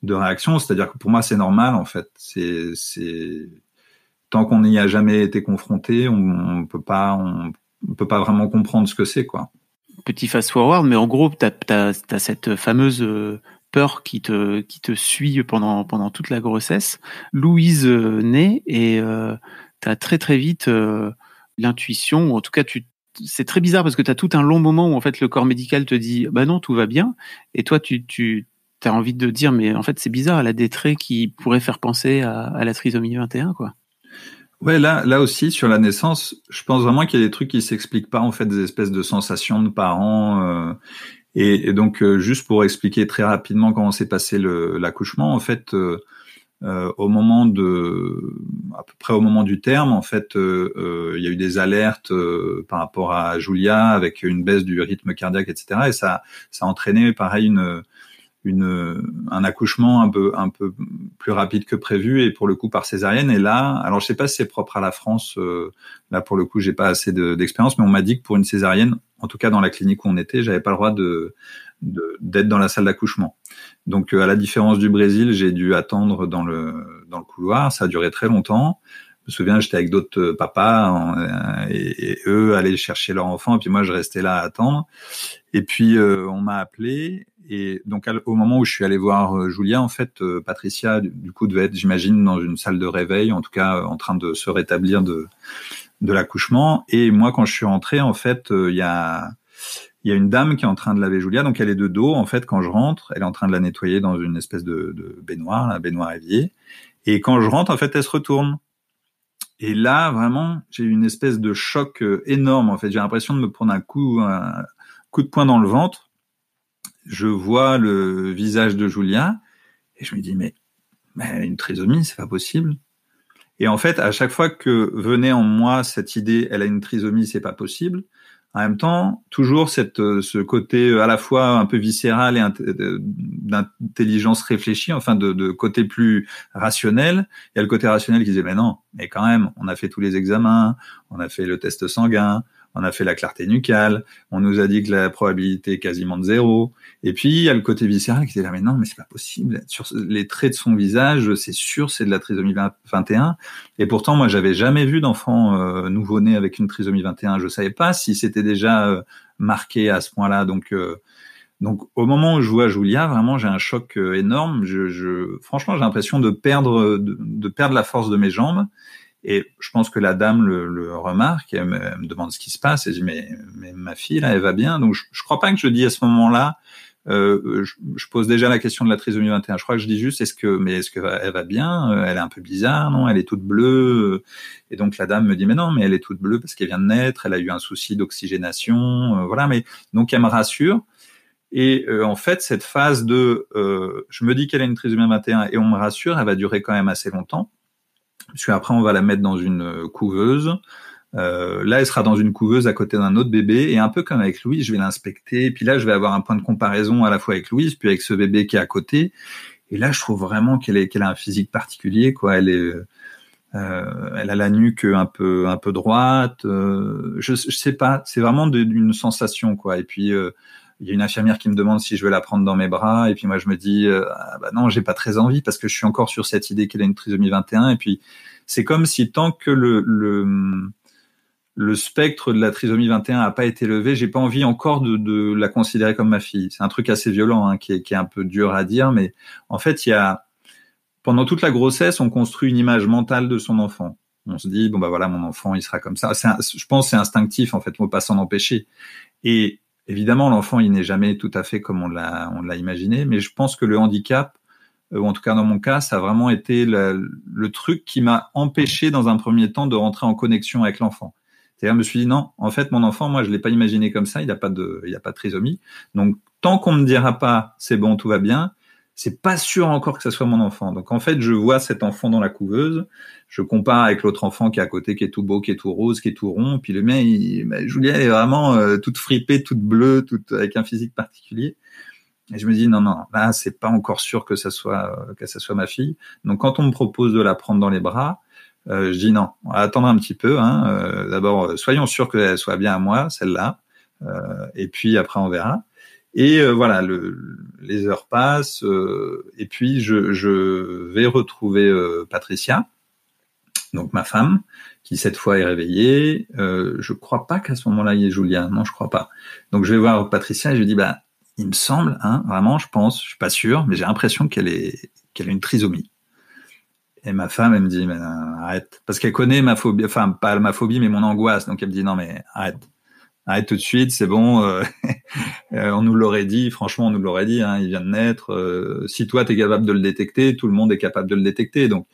de réaction, c'est-à-dire que pour moi c'est normal en fait, c'est c'est tant qu'on n'y a jamais été confronté, on, on peut pas on peut pas vraiment comprendre ce que c'est, quoi. Petit fast forward, mais en gros, tu as, cette fameuse euh, peur qui te qui te suit pendant pendant toute la grossesse. Louise euh, naît et euh, tu as très très vite euh, l'intuition, en tout cas c'est très bizarre parce que tu as tout un long moment où en fait le corps médical te dit bah non tout va bien et toi tu tu as envie de dire mais en fait c'est bizarre elle a des traits qui pourraient faire penser à, à la trisomie 21 quoi. Ouais, là, là aussi, sur la naissance, je pense vraiment qu'il y a des trucs qui s'expliquent pas, en fait, des espèces de sensations de parents. Euh, et, donc, euh, juste pour expliquer très rapidement comment s'est passé l'accouchement, en fait, euh, au moment de, à peu près au moment du terme, en fait, il y a eu des alertes par rapport à Julia avec une baisse du rythme cardiaque, etc. Et ça, ça a entraîné, pareil, une une, un accouchement un peu, un peu plus rapide que prévu et pour le coup par césarienne. Et là, alors je sais pas si c'est propre à la France. Euh, là, pour le coup, j'ai pas assez d'expérience, mais on m'a dit que pour une césarienne, en tout cas dans la clinique où on était, j'avais pas le droit de d'être dans la salle d'accouchement. Donc, euh, à la différence du Brésil, j'ai dû attendre dans le dans le couloir. Ça a duré très longtemps. Je me souviens, j'étais avec d'autres euh, papas et, et, eux allaient chercher leur enfant, et puis moi je restais là à attendre. Et puis on m'a appelé et donc au moment où je suis allé voir euh, Julia, en fait, euh, Patricia du coup devait être, j'imagine, dans une salle de réveil, en tout cas en train de se rétablir de de l'accouchement. Et moi, quand je suis rentré, en fait, euh, il y a il y a une dame qui est en train de laver Julia, donc elle est de dos. En fait, quand je rentre, elle est en train de la nettoyer dans une espèce de, de baignoire, la baignoire évier. Et quand je rentre, en fait, elle se retourne. Et là, vraiment, j'ai eu une espèce de choc énorme. En fait, j'ai l'impression de me prendre un coup, un coup de poing dans le ventre je vois le visage de Julia et je me dis mais, mais une trisomie, c'est pas possible. Et en fait, à chaque fois que venait en moi cette idée, elle a une trisomie, c'est pas possible. En même temps, toujours cette, ce côté à la fois un peu viscéral et d'intelligence réfléchie, enfin de, de, côté plus rationnel. Il y a le côté rationnel qui disait mais non, mais quand même, on a fait tous les examens, on a fait le test sanguin, on a fait la clarté nucale, on nous a dit que la probabilité est quasiment de zéro. Et puis, il y a le côté viscéral qui était là, mais non, mais c'est pas possible. Sur les traits de son visage, c'est sûr, c'est de la trisomie 21. Et pourtant, moi, j'avais jamais vu d'enfant euh, nouveau-né avec une trisomie 21. Je savais pas si c'était déjà euh, marqué à ce point-là. Donc, euh, donc, au moment où je vois Julia, vraiment, j'ai un choc euh, énorme. Je, je franchement, j'ai l'impression de perdre, de, de, perdre la force de mes jambes. Et je pense que la dame le, le remarque elle me, elle me, demande ce qui se passe. Et je dis mais, mais ma fille là, elle va bien. Donc, je, je crois pas que je dis à ce moment-là. Euh, je, je, pose déjà la question de la trisomie 21. Je crois que je dis juste est-ce que mais est-ce que elle va bien? Elle est un peu bizarre, non? Elle est toute bleue. Et donc la dame me dit mais non, mais elle est toute bleue parce qu'elle vient de naître. Elle a eu un souci d'oxygénation. Euh, voilà. Mais donc elle me rassure. Et euh, en fait, cette phase de euh, je me dis qu'elle a une trisomie 21 et on me rassure, elle va durer quand même assez longtemps. Parce qu'après, on va la mettre dans une euh, couveuse. Euh, là, elle sera dans une couveuse à côté d'un autre bébé. Et un peu comme avec Louise, je vais l'inspecter. Et puis là, je vais avoir un point de comparaison à la fois avec Louise, puis avec ce bébé qui est à côté. Et là, je trouve vraiment qu'elle a un physique particulier. Quoi. Elle est... Euh, elle a la nuque un peu un peu droite. Je, je sais pas. C'est vraiment d'une sensation quoi. Et puis il y a une infirmière qui me demande si je veux la prendre dans mes bras et puis moi je me dis euh, ah bah non j'ai pas très envie parce que je suis encore sur cette idée qu'elle a une trisomie 21 et puis c'est comme si tant que le, le le spectre de la trisomie 21 a pas été levé j'ai pas envie encore de, de, la considérer comme ma fille. C'est un truc assez violent hein, qui, est, qui est un peu dur à dire mais en fait il y a pendant toute la grossesse on construit une image mentale de son enfant. On se dit bon bah voilà mon enfant il sera comme ça. Je pense c'est instinctif en fait on peut pas s'en empêcher. Et Évidemment, l'enfant, il n'est jamais tout à fait comme on l'a, on l'a imaginé, mais je pense que le handicap, euh, ou en tout cas dans mon cas, ça a vraiment été le, le truc qui m'a empêché dans un premier temps de rentrer en connexion avec l'enfant. C'est-à-dire, je me suis dit non, en fait, mon enfant, moi, je l'ai pas imaginé comme ça. Il n'a pas de, il a pas de trisomie. Donc, tant qu'on me dira pas, c'est bon, tout va bien, c'est pas sûr encore que ce soit mon enfant. Donc en fait, je vois cet enfant dans la couveuse, je compare avec l'autre enfant qui est à côté, qui est tout beau, qui est tout rose, qui est tout rond, puis le mien, il, bah, Julia est vraiment euh, toute fripée, toute bleue, toute avec un physique particulier. Et je me dis non non, là c'est pas encore sûr que ça soit que ça soit ma fille. Donc quand on me propose de la prendre dans les bras, euh, je dis non, on va attendre un petit peu. Hein. Euh, D'abord, soyons sûrs qu'elle soit bien à moi, celle-là, euh, et puis après on verra. Et euh, voilà, le, les heures passent, euh, et puis je, je vais retrouver euh, Patricia, donc ma femme, qui cette fois est réveillée. Euh, je crois pas qu'à ce moment-là il y ait Julien, non, je crois pas. Donc je vais voir Patricia et je lui dis bah il me semble, hein, vraiment, je pense, je suis pas sûr, mais j'ai l'impression qu'elle est qu'elle a une trisomie. Et ma femme, elle me dit mais arrête, parce qu'elle connaît ma phobie, enfin pas ma phobie, mais mon angoisse. Donc elle me dit non mais arrête, arrête tout de suite, c'est bon. Euh, euh, on nous l'aurait dit, franchement, on nous l'aurait dit. Hein, il vient de naître. Euh, si toi, tu es capable de le détecter, tout le monde est capable de le détecter. Donc,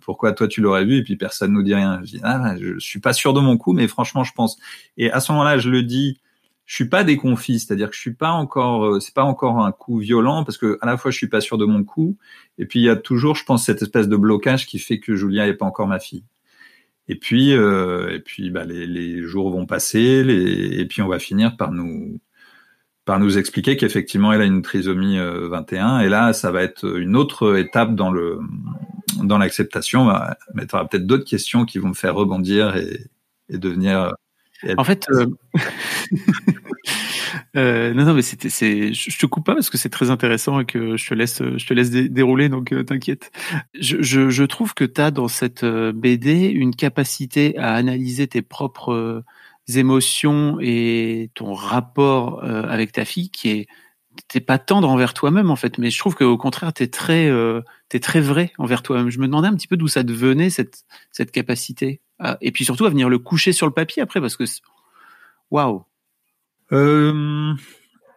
pourquoi toi, tu l'aurais vu et puis personne nous dit rien Je dis, ah, je suis pas sûr de mon coup, mais franchement, je pense. Et à ce moment-là, je le dis. Je suis pas déconfit, c'est-à-dire que je suis pas encore, c'est pas encore un coup violent parce que à la fois je suis pas sûr de mon coup et puis il y a toujours, je pense, cette espèce de blocage qui fait que Julia est pas encore ma fille. Et puis, euh, et puis bah, les, les, jours vont passer, les, et puis on va finir par nous, par nous expliquer qu'effectivement elle a une trisomie 21. Euh, et là, ça va être une autre étape dans le dans l'acceptation. Mais tu auras peut-être d'autres questions qui vont me faire rebondir et, et devenir. En fait, euh... Euh, non, non, mais c'était, c'est, je te coupe pas parce que c'est très intéressant et que je te laisse, je te laisse dérouler, donc euh, t'inquiète. Je, je, je, trouve que tu as dans cette euh, BD une capacité à analyser tes propres euh, émotions et ton rapport avec ta fille qui est, t'es pas tendre envers toi-même en fait, mais je trouve qu'au contraire t'es très, t'es très vrai envers toi-même. Je me demandais un petit peu d'où ça te venait cette, cette capacité, et puis surtout à venir le coucher sur le papier après parce que, waouh euh,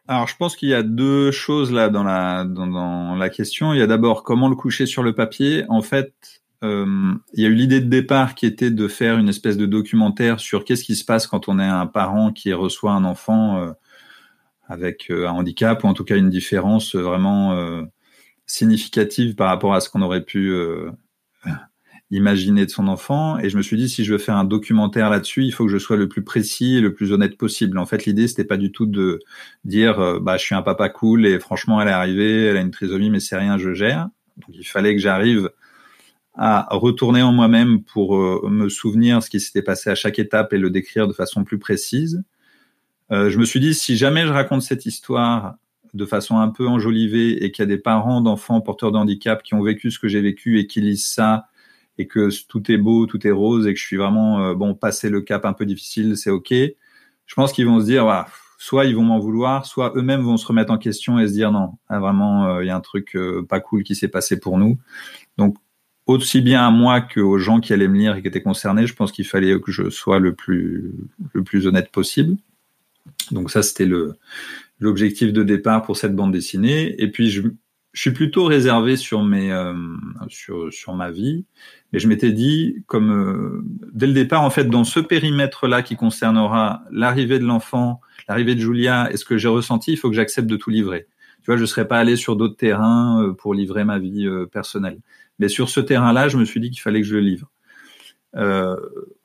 alors, je pense qu'il y a deux choses là dans la dans, la question. Il y a d'abord comment le coucher sur le papier. En fait, euh, il y a eu l'idée de départ qui était de faire une espèce de documentaire sur qu'est-ce qui se passe quand on est un parent qui reçoit un enfant euh, avec euh, un handicap ou en tout cas une différence vraiment significative par rapport à ce qu'on aurait pu imaginer de son enfant. Et je me suis dit, si je veux faire un documentaire là-dessus, il faut que je sois le plus précis et le plus honnête possible. En fait, l'idée, c'était pas du tout de dire, euh, bah, je suis un papa cool et franchement, elle est arrivée, elle a une trisomie, mais c'est rien, je gère. Donc, il fallait que j'arrive à retourner en moi-même pour euh, me souvenir ce qui s'était passé à chaque étape et le décrire de façon plus précise. Euh, je me suis dit, si jamais je raconte cette histoire de façon un peu enjolivée et qu'il y a des parents d'enfants porteurs de handicap qui ont vécu ce que j'ai vécu et qui lisent ça et que tout est beau, tout est rose et que je suis vraiment euh, bon passé le cap un peu difficile, c'est ok. Je pense qu'ils vont se dire, soit ils vont m'en vouloir, soit eux-mêmes vont se remettre en question et se dire non, ah, vraiment, il y a un truc pas cool qui s'est passé pour nous. Donc aussi bien à moi qu'aux gens qui allaient me lire et qui étaient concernés, je pense qu'il fallait que je sois le plus, le plus honnête possible. Donc ça, c'était le, l'objectif de départ pour cette bande dessinée. Et puis, je, je suis plutôt réservé sur mes, euh, sur, sur ma vie. Et je m'étais dit, comme euh, dès le départ, en fait, dans ce périmètre-là qui concernera l'arrivée de l'enfant, l'arrivée de Julia et ce que j'ai ressenti, il faut que j'accepte de tout livrer. Tu vois, je serais pas allé sur d'autres terrains euh, pour livrer ma vie personnelle. Mais sur ce terrain-là, je me suis dit qu'il fallait que je le livre. Euh,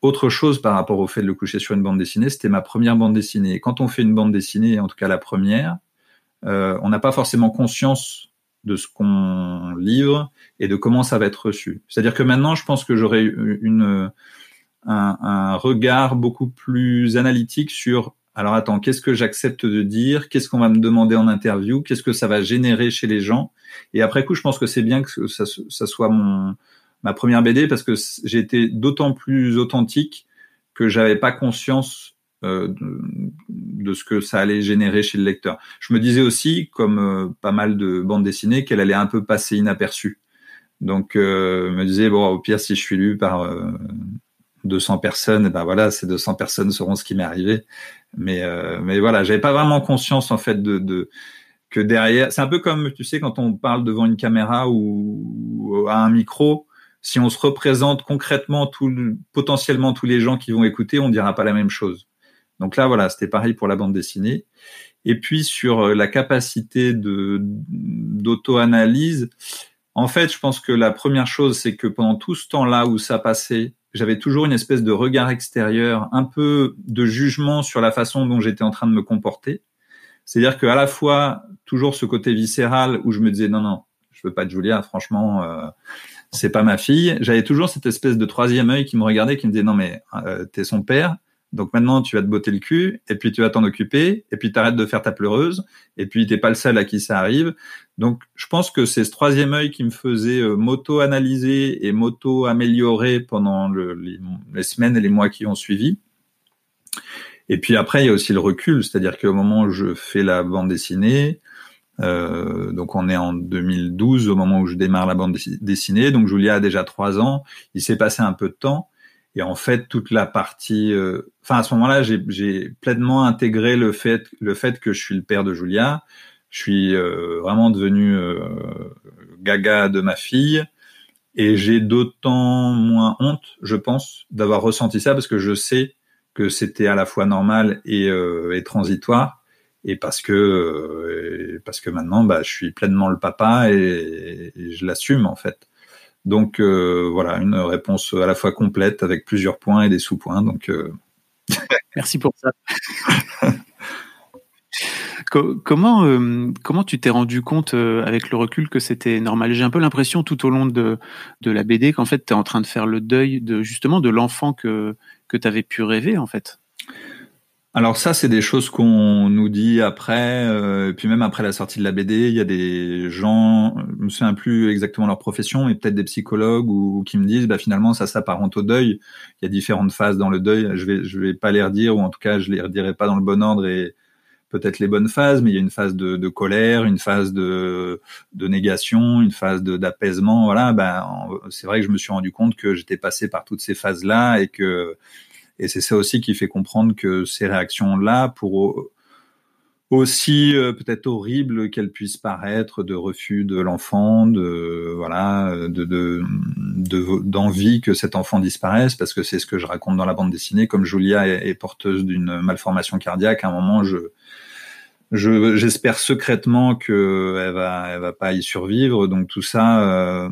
autre chose par rapport au fait de le coucher sur une bande dessinée, c'était ma première bande dessinée. Quand on fait une bande dessinée, en tout cas la première, euh, on n'a pas forcément conscience de ce qu'on livre et de comment ça va être reçu. C'est-à-dire que maintenant, je pense que j'aurai une, un, regard beaucoup plus analytique sur alors attends, qu'est-ce que j'accepte de dire? Qu'est-ce qu'on va me demander en interview? Qu'est-ce que ça va générer chez les gens? Et après coup, je pense que c'est bien que ça, soit mon ma première BD parce que j'ai été d'autant plus authentique que j'avais pas conscience de, de, ce que ça allait générer chez le lecteur. Je me disais aussi, comme euh, pas mal de bandes dessinées, qu'elle allait un peu passer inaperçue. Donc, euh, me disais bon, au pire, si je suis lu par 200 personnes, ben voilà, ces 200 personnes sauront ce qui m'est arrivé. Mais euh, mais voilà, j'avais pas vraiment conscience en fait de, de que derrière, c'est un peu comme tu sais quand on parle devant une caméra ou, à un micro, si on se représente concrètement tout, potentiellement tous les gens qui vont écouter, on dira pas la même chose. Donc là voilà, c'était pareil pour la bande dessinée. Et puis sur euh, la capacité de d'auto-analyse, en fait, je pense que la première chose, c'est que pendant tout ce temps-là où ça passait, j'avais toujours une espèce de regard extérieur, un peu de jugement sur la façon dont j'étais en train de me comporter. C'est-à-dire qu'à la fois, toujours ce côté viscéral où je me disais non, non, je veux pas de Julia, franchement, euh, c'est pas ma fille. J'avais toujours cette espèce de troisième œil qui me regardait, qui me disait non, mais euh, t'es son père, donc maintenant, tu vas te botter le cul, et puis tu vas t'en occuper, et puis t'arrêtes de faire ta pleureuse, et puis t'es pas le seul à qui ça arrive. Donc, je pense que c'est ce troisième œil qui me faisait euh, m'auto-analyser et m'auto-améliorer pendant le, les, semaines et les mois qui ont suivi. Et puis après, il y a aussi le recul, c'est-à-dire qu'au moment où je fais la bande dessinée, euh, donc on est en 2012 au moment où je démarre la bande dessinée, donc Julia a déjà trois ans, il s'est passé un peu de temps. Et en fait, toute la partie, euh, enfin à ce moment-là, j'ai pleinement intégré le fait, le fait que je suis le père de Julia. Je suis euh, vraiment devenu euh, gaga de ma fille, et j'ai d'autant moins honte, je pense, d'avoir ressenti ça parce que je sais que c'était à la fois normal et, et transitoire, et parce que parce que maintenant, bah, je suis pleinement le papa et je l'assume en fait. Donc euh, voilà, une réponse à la fois complète avec plusieurs points et des sous-points. Euh, merci pour ça. comment euh, comment tu t'es rendu compte avec le recul que c'était normal? J'ai un peu l'impression tout au long de de la BD qu'en fait tu es en train de faire le deuil de justement de l'enfant que que tu avais pu rêver en fait. Alors ça, c'est des choses qu'on nous dit après, euh, et puis même après la sortie de la BD, il y a des gens, je me souviens plus exactement leur profession, mais peut-être des psychologues ou, qui me disent, bah finalement ça s'apparente au deuil. Il y a différentes phases dans le deuil. Je vais, je vais pas les redire, ou en tout cas je les redirai pas dans le bon ordre et peut-être les bonnes phases, mais il y a une phase de, de colère, une phase de, de négation, une phase d'apaisement. Voilà, ben c'est vrai que je me suis rendu compte que j'étais passé par toutes ces phases-là et que et c'est ça aussi qui fait comprendre que ces réactions-là, pour aussi euh, peut-être horribles qu'elles puissent paraître, de refus de l'enfant, de voilà, de d'envie que cet enfant disparaisse, parce que c'est ce que je raconte dans la bande dessinée. Comme Julia est, porteuse d'une malformation cardiaque, à un moment, je je j'espère secrètement que elle va pas y survivre donc tout ça euh,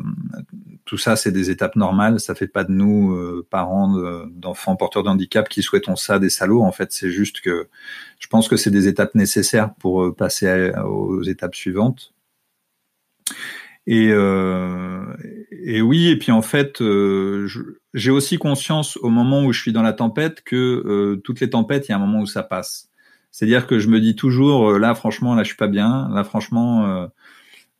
tout ça, c'est des étapes normales. Ça fait pas de nous euh, parents d'enfants porteurs de handicap qui souhaitons ça des salauds. En fait, c'est juste que je pense que c'est des étapes nécessaires pour euh, passer aux étapes suivantes. Et, euh, et, oui, et puis en fait, euh, j'ai aussi conscience au moment où je suis dans la tempête que euh, toutes les tempêtes, il y a un moment où ça passe. C'est-à-dire que je me dis toujours, là franchement, là je suis pas bien, là franchement,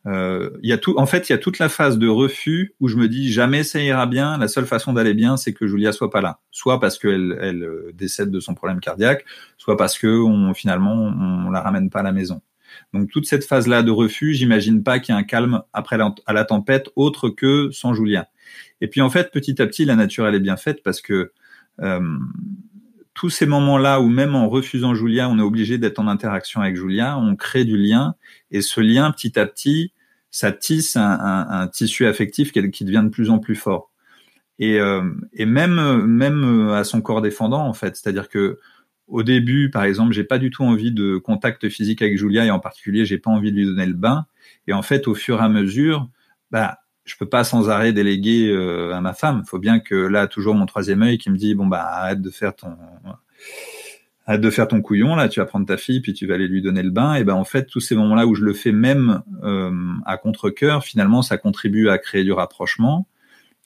il y a tout. En fait, il y a toute la phase de refus où je me dis jamais ça ira bien. La seule façon d'aller bien, c'est que Julia soit pas là, soit parce qu'elle elle décède de son problème cardiaque, soit parce que on, finalement on la ramène pas à la maison. Donc toute cette phase-là de refus, j'imagine pas qu'il y ait un calme après la, à la tempête autre que sans Julien. Et puis en fait, petit à petit, la nature elle est bien faite parce que euh, tous ces moments-là où même en refusant Julia, on est obligé d'être en interaction avec Julia, on crée du lien et ce lien petit à petit, ça tisse un, tissu affectif qui, devient de plus en plus fort. Et, euh, même même à son corps défendant en fait, c'est-à-dire que au début, par exemple, j'ai pas du tout envie de contact physique avec Julia et en particulier, j'ai pas envie de lui donner le bain. Et en fait, au fur et à mesure, bah, je peux pas sans arrêt déléguer euh, à ma femme. Il faut bien que là, toujours mon troisième œil qui me dit bon bah arrête de faire ton de faire ton couillon là, tu vas prendre ta fille puis tu vas aller lui donner le bain. Et ben en fait, tous ces moments-là où je le fais même euh, à contre cœur, finalement, ça contribue à créer du rapprochement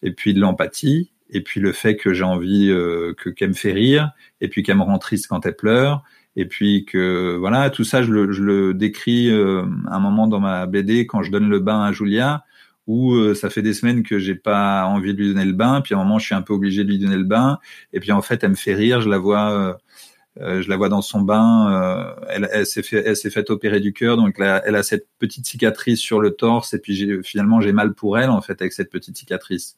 et puis de l'empathie et puis le fait que j'ai envie euh, que qu'elle me fait rire, et puis qu'elle me rend triste quand elle pleure, et puis que voilà tout ça je le, je le décris euh, un moment dans ma BD quand je donne le bain à Julia où euh, ça fait des semaines que j'ai pas envie de lui donner le bain, puis à un moment je suis un peu obligé de lui donner le bain, et puis en fait elle me fait rire, je la vois. Je la vois dans son bain. elle, elle s'est fait, elle s'est fait opérer du cœur, donc là, elle a cette petite cicatrice sur le torse, et puis finalement j'ai mal pour elle en fait avec cette petite cicatrice.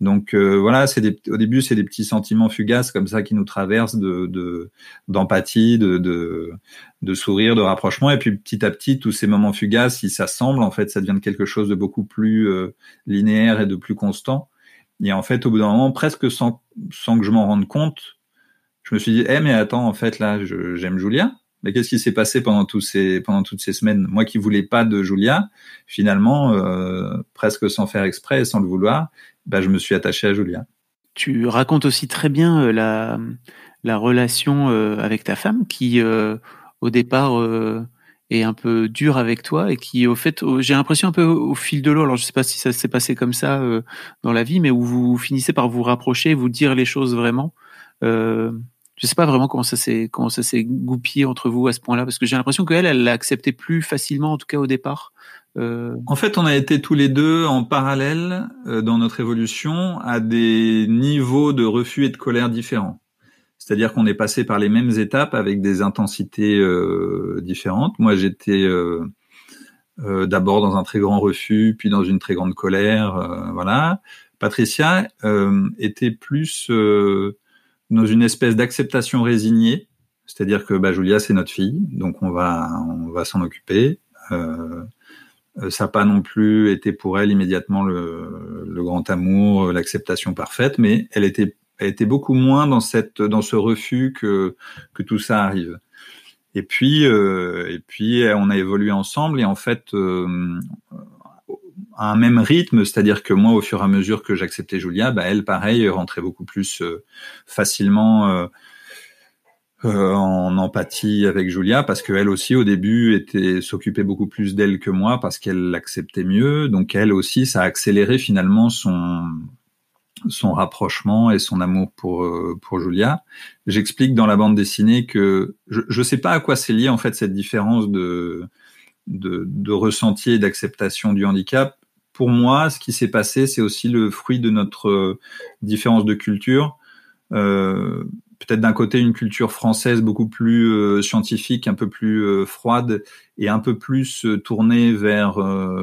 Donc euh, voilà, c'est au début c'est des petits sentiments fugaces comme ça qui nous traversent de d'empathie, de, de, de sourire, de rapprochement, et puis petit à petit tous ces moments fugaces, ils s'assemblent en fait, ça devient quelque chose de beaucoup plus euh, linéaire et de plus constant. Et en fait, au bout d'un moment, presque sans sans que je m'en rende compte, je me suis dit, eh mais attends, en fait là, j'aime Julia. Mais qu'est-ce qui s'est passé pendant toutes ces semaines? Moi qui voulais pas de Julia, finalement, euh, presque sans faire exprès, sans le vouloir, bah, je me suis attaché à Julia. Tu racontes aussi très bien euh, la, la relation euh, avec ta femme qui, au départ, est un peu dure avec toi et qui, au fait, j'ai l'impression un peu au fil de l'eau, alors je sais pas si ça s'est passé comme ça dans la vie, mais où vous finissez par vous rapprocher, vous dire les choses vraiment. Euh, je sais pas vraiment comment ça s'est comment ça s'est goupillé entre vous à ce point-là parce que j'ai l'impression qu'elle elle l'a accepté plus facilement en tout cas au départ euh, en fait, on a été tous les deux en parallèle euh, dans notre évolution à des niveaux de refus et de colère différents. C'est-à-dire qu'on est passé par les mêmes étapes avec des intensités euh, différentes. Moi, j'étais d'abord dans un très grand refus, puis dans une très grande colère. voilà. Patricia était plus dans une espèce d'acceptation résignée. C'est-à-dire que bah, Julia, c'est notre fille, donc on va on va s'en occuper. Euh, euh, ça n'a pas non plus été pour elle immédiatement le, le grand amour, euh, l'acceptation parfaite, mais elle était, elle était beaucoup moins dans cette, dans ce refus que que tout ça arrive. Et puis, euh, et puis, on a évolué ensemble et en fait, euh, à un même rythme, c'est-à-dire que moi, au fur et à mesure que j'acceptais Julia, bah, elle, pareil, rentrait beaucoup plus facilement euh, en empathie avec Julia parce qu'elle aussi au début était s'occupait beaucoup plus d'elle que moi parce qu'elle l'acceptait mieux donc elle aussi ça a accéléré finalement son son rapprochement et son amour pour euh, pour Julia. J'explique dans la bande dessinée que je je sais pas à quoi c'est lié en fait cette différence de de, de ressenti et d'acceptation du handicap. Pour moi, ce qui s'est passé, c'est aussi le fruit de notre euh, différence de culture. Euh, peut-être d'un côté une culture française beaucoup plus euh, scientifique, un peu plus froide et un peu plus tournée vers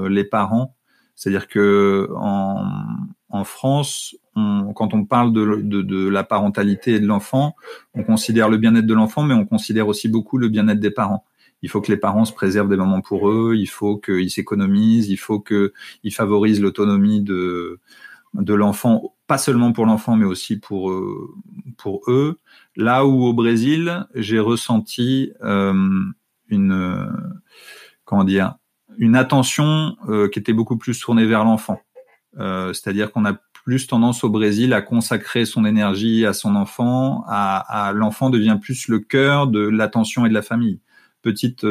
les parents. C'est-à-dire que en, France, quand on parle de, de, de, la parentalité et de l'enfant, on considère le bien-être de l'enfant, mais on considère aussi beaucoup le bien-être des parents. Il faut que les parents se préservent des moments pour eux, il faut qu'ils s'économisent, il faut qu'ils favorisent l'autonomie de, de l'enfant, pas seulement pour l'enfant, mais aussi pour, pour eux. Là où au Brésil, j'ai ressenti euh, une comment dire une attention euh, qui était beaucoup plus tournée vers l'enfant. Euh, c'est-à-dire qu'on a plus tendance au Brésil à consacrer son énergie à son enfant, à l'enfant devient plus le cœur de l'attention et de la famille. Petite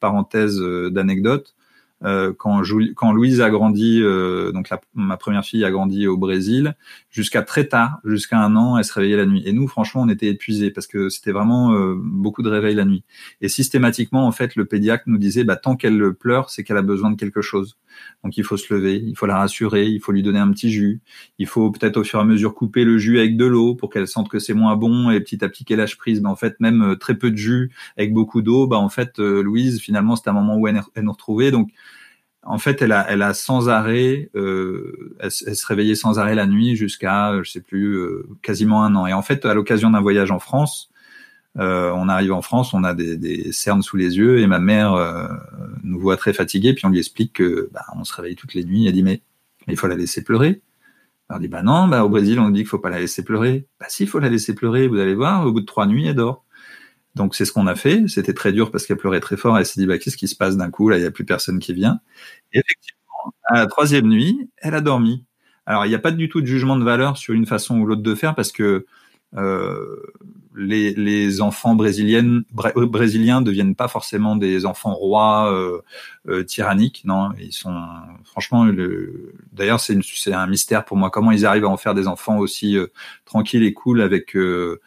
parenthèse d'anecdote, euh, quand, quand Louise a grandi, euh, donc ma première fille a grandi au Brésil, jusqu'à très tard, jusqu'à un an, elle se réveillait la nuit. Et nous, franchement, on était épuisés parce que c'était vraiment euh, beaucoup de réveils la nuit. Et systématiquement, en fait, le pédiatre nous disait, bah, tant qu'elle pleure, c'est qu'elle a besoin de quelque chose. Donc il faut se lever, il faut la rassurer, il faut lui donner un petit jus, il faut peut-être au fur et à mesure couper le jus avec de l'eau pour qu'elle sente que c'est moins bon et petit à petit qu'elle lâche prise. Bah, en fait, même très peu de jus avec beaucoup d'eau, bah en fait, Louise, finalement, c'était un moment où elle, elle nous retrouvait. Donc en fait, elle a, sans arrêt, euh, elle, se réveillait sans arrêt la nuit jusqu'à, je sais plus, euh, quasiment un an. Et en fait, à l'occasion d'un voyage en France, euh, on arrive en France, on a des, cernes sous les yeux et ma mère euh, nous voit très fatigués, puis on lui explique que bah, on se réveille toutes les nuits. Elle dit mais il faut la laisser pleurer. Alors on dit bah non, bah au Brésil on dit qu'il faut pas la laisser pleurer. Bah si, il faut la laisser pleurer. Vous allez voir, au bout de trois nuits, elle dort. Donc c'est ce qu'on a fait. C'était très dur parce qu'elle pleurait très fort. Elle s'est dit bah qu'est-ce qui se passe d'un coup? Là Il y a plus personne qui vient. Et effectivement, à la troisième nuit, elle a dormi. Alors il n'y a pas du tout de jugement de valeur sur une façon ou l'autre de faire parce que euh, les, les, enfants brésiliennes, brésiliens brésiliens deviennent pas forcément des enfants rois euh, euh, tyranniques. Non, ils sont franchement. D'ailleurs, c'est un mystère pour moi comment ils arrivent à en faire des enfants aussi euh, tranquilles et cool avec euh,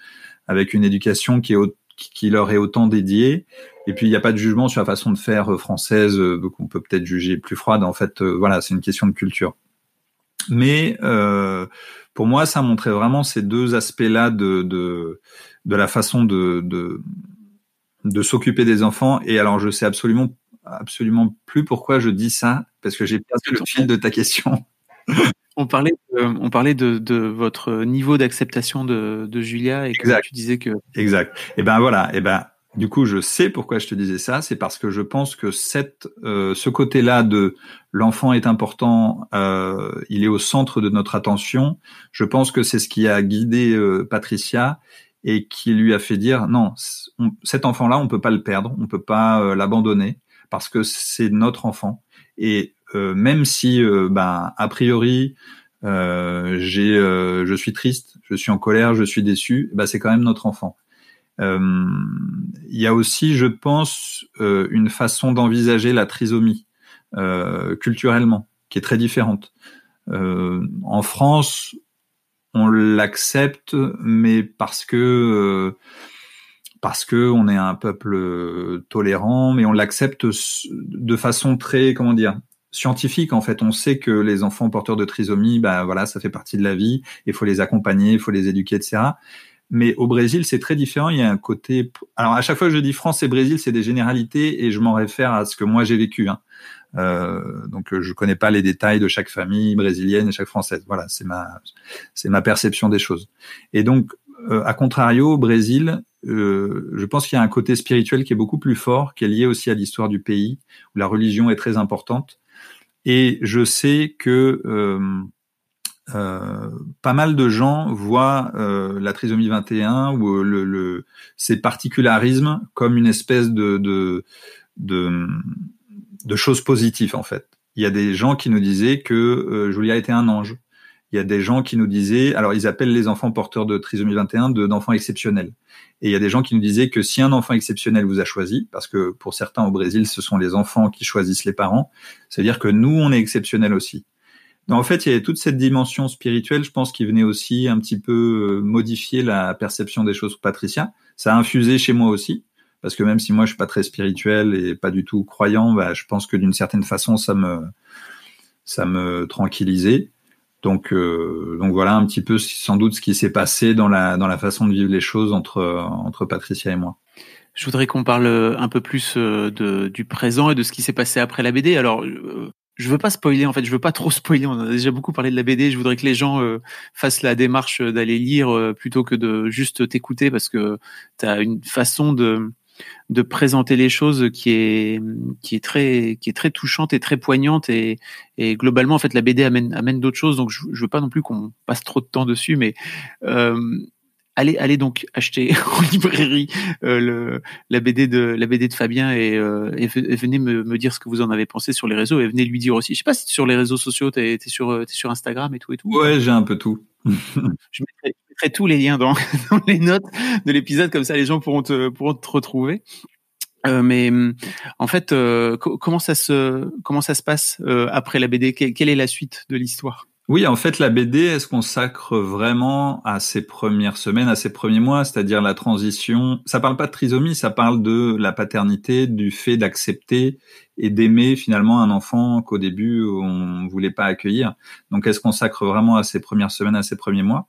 avec une éducation qui est qui leur est autant dédié. Et puis il n'y a pas de jugement sur la façon de faire euh, française euh, qu'on peut peut-être juger plus froide. En fait, euh, voilà, c'est une question de culture. Mais euh, pour moi, ça montrait vraiment ces deux aspects-là de, de, de la façon de, de, de s'occuper des enfants. Et alors, je sais absolument absolument plus pourquoi je dis ça parce que j'ai perdu le fil de ta question. On parlait, on parlait de, de, votre niveau d'acceptation de, de, Julia et que tu disais que. Exact. Et eh ben voilà. Et eh ben du coup, je sais pourquoi je te disais ça. C'est parce que je pense que cette, euh, ce côté-là de l'enfant est important, euh, il est au centre de notre attention. Je pense que c'est ce qui a guidé euh, Patricia et qui lui a fait dire non, cet enfant-là, on peut pas le perdre, on peut pas euh, l'abandonner parce que c'est notre enfant. Et même si, euh, ben, a priori, euh, j'ai, je suis triste, je suis en colère, je suis déçu, ben, c'est quand même notre enfant. Il y a aussi, je pense, une façon d'envisager la trisomie culturellement qui est très différente. en France, on l'accepte, mais parce que parce que on est un peuple tolérant, mais on l'accepte de façon très, comment dire, scientifique en fait. On sait que les enfants porteurs de trisomie, bah voilà, ça fait partie de la vie. Il faut les accompagner, il faut les éduquer, etc. Mais au Brésil, c'est très différent. Il y a un côté. Alors à chaque fois que je dis France et Brésil, c'est des généralités et je m'en réfère à ce que moi j'ai vécu. Hein. Euh, donc je connais pas les détails de chaque famille brésilienne et chaque française. Voilà, c'est ma c'est ma perception des choses. Et donc euh, à contrario, au Brésil, euh, je pense qu'il y a un côté spirituel qui est beaucoup plus fort, qui est lié aussi à l'histoire du pays, où la religion est très importante. Et je sais que euh, euh, pas mal de gens voient euh, la trisomie 21 ou le, le, ces particularismes comme une espèce de, de, de, de choses positives en fait. Il y a des gens qui nous disaient que Julia était un ange. Il y a des gens qui nous disaient, alors ils appellent les enfants porteurs de trisomie 21 d'enfants exceptionnels. Et il y a des gens qui nous disaient que si un enfant exceptionnel vous a choisi, parce que pour certains au Brésil, ce sont les enfants qui choisissent les parents, c'est-à-dire que nous, on est exceptionnels aussi. Donc, en fait, il y avait toute cette dimension spirituelle, je pense, qui venait aussi un petit peu euh, modifier la perception des choses pour Patricia. Ça a infusé chez moi aussi, parce que même si moi je suis pas très spirituel et pas du tout croyant, bah, je pense que d'une certaine façon ça me ça me tranquillisait. Donc, euh, donc voilà un petit peu sans doute ce qui s'est passé dans la, dans la façon de vivre les choses entre, entre Patricia et moi. Je voudrais qu'on parle un peu plus euh, de, du présent et de ce qui s'est passé après la BD. Alors, euh, je veux pas spoiler, en fait, je veux pas trop spoiler. On a déjà beaucoup parlé de la BD. Je voudrais que les gens fassent la démarche d'aller lire plutôt que de juste t'écouter parce que tu as une façon de de présenter les choses qui est qui est très qui est très touchante et très poignante et, et globalement en fait la BD amène amène d'autres choses. Donc je, je veux pas non plus qu'on passe trop de temps dessus mais euh, allez allez donc acheter en librairie euh, le, la BD de la BD de Fabien et, euh, et, venez me, me, dire ce que vous en avez pensé sur les réseaux et venez lui dire aussi. Je sais pas si sur les réseaux sociaux t'es es sur es sur Instagram et tout et tout. Ouais j'ai un peu tout. Je mettrai, tous les liens dans, dans les notes de l'épisode, comme ça les gens pourront te, pourront te retrouver. mais en fait, comment ça se comment ça se passe après la BD Quelle est la suite de l'histoire? Oui, en fait, la BD, elle se consacre vraiment à ses premières semaines, à ses premiers mois, c'est-à-dire la transition. Ça parle pas de trisomie, ça parle de la paternité, du fait d'accepter et d'aimer finalement un enfant qu'au début on voulait pas accueillir. Donc, elle se consacre vraiment à ses premières semaines, à ses premiers mois?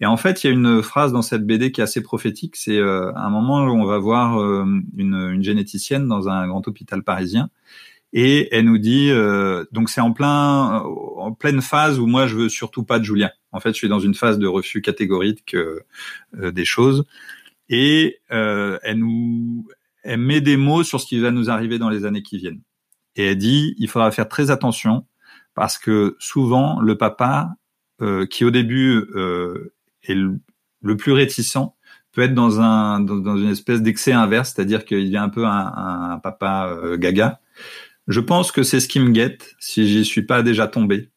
Et en fait, il y a une phrase dans cette BD qui est assez prophétique. C'est euh, un moment où on va voir euh, une, une généticienne dans un grand hôpital parisien et elle nous dit euh, donc c'est en plein en pleine phase où moi je veux surtout pas de Julien. En fait, je suis dans une phase de refus catégorique euh, euh, des choses et elle nous elle met des mots sur ce qui va nous arriver dans les années qui viennent. Et elle dit il faudra faire très attention parce que souvent le papa qui au début est le, plus réticent peut être dans un dans, une espèce d'excès inverse, c'est-à-dire qu'il y un peu un, un papa gaga je pense que c'est ce qui me guette si j'y suis pas déjà tombé.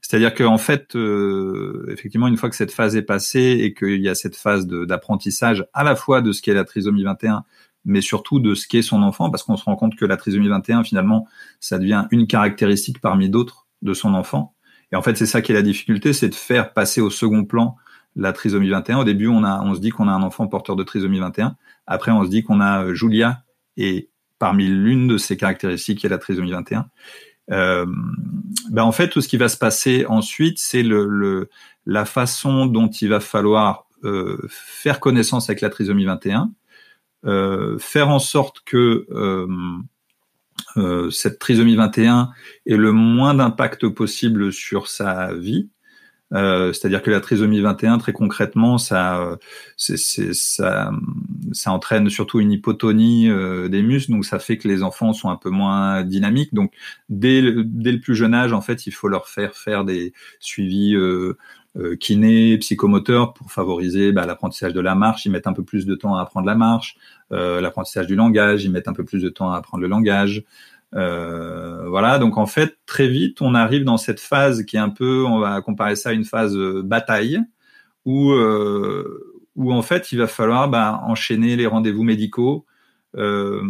C'est-à-dire qu'en fait, euh, effectivement, une fois que cette phase est passée et qu'il y a cette phase d'apprentissage à la fois de ce qu'est la trisomie 21, mais surtout de ce qu'est son enfant, parce qu'on se rend compte que la trisomie 21, finalement, ça devient une caractéristique parmi d'autres de son enfant. Et en fait, c'est ça qui est la difficulté, c'est de faire passer au second plan la trisomie 21. Au début, on, a, on se dit qu'on a un enfant porteur de trisomie 21. Après, on se dit qu'on a euh, Julia et parmi l'une de ces caractéristiques qui est la trisomie 21. Euh, ben en fait, tout ce qui va se passer ensuite, c'est le, la façon dont il va falloir euh, faire connaissance avec la trisomie 21, euh, faire en sorte que cette trisomie 21 ait le moins d'impact possible sur sa vie, euh, c'est-à-dire que la trisomie 21, très concrètement, ça, c'est, ça, ça entraîne surtout une hypotonie euh, des muscles, donc ça fait que les enfants sont un peu moins dynamiques. Donc dès le, dès le plus jeune âge, en fait, il faut leur faire faire des suivis euh, euh kinés, psychomoteurs pour favoriser bah, l'apprentissage de la marche. Ils mettent un peu plus de temps à apprendre la marche. l'apprentissage du langage, ils mettent un peu plus de temps à apprendre le langage. Euh, voilà, donc en fait, très vite, on arrive dans cette phase qui est un peu, on va comparer ça à une phase euh, bataille, où, euh, où en fait, il va falloir bah, enchaîner les rendez-vous médicaux. Euh,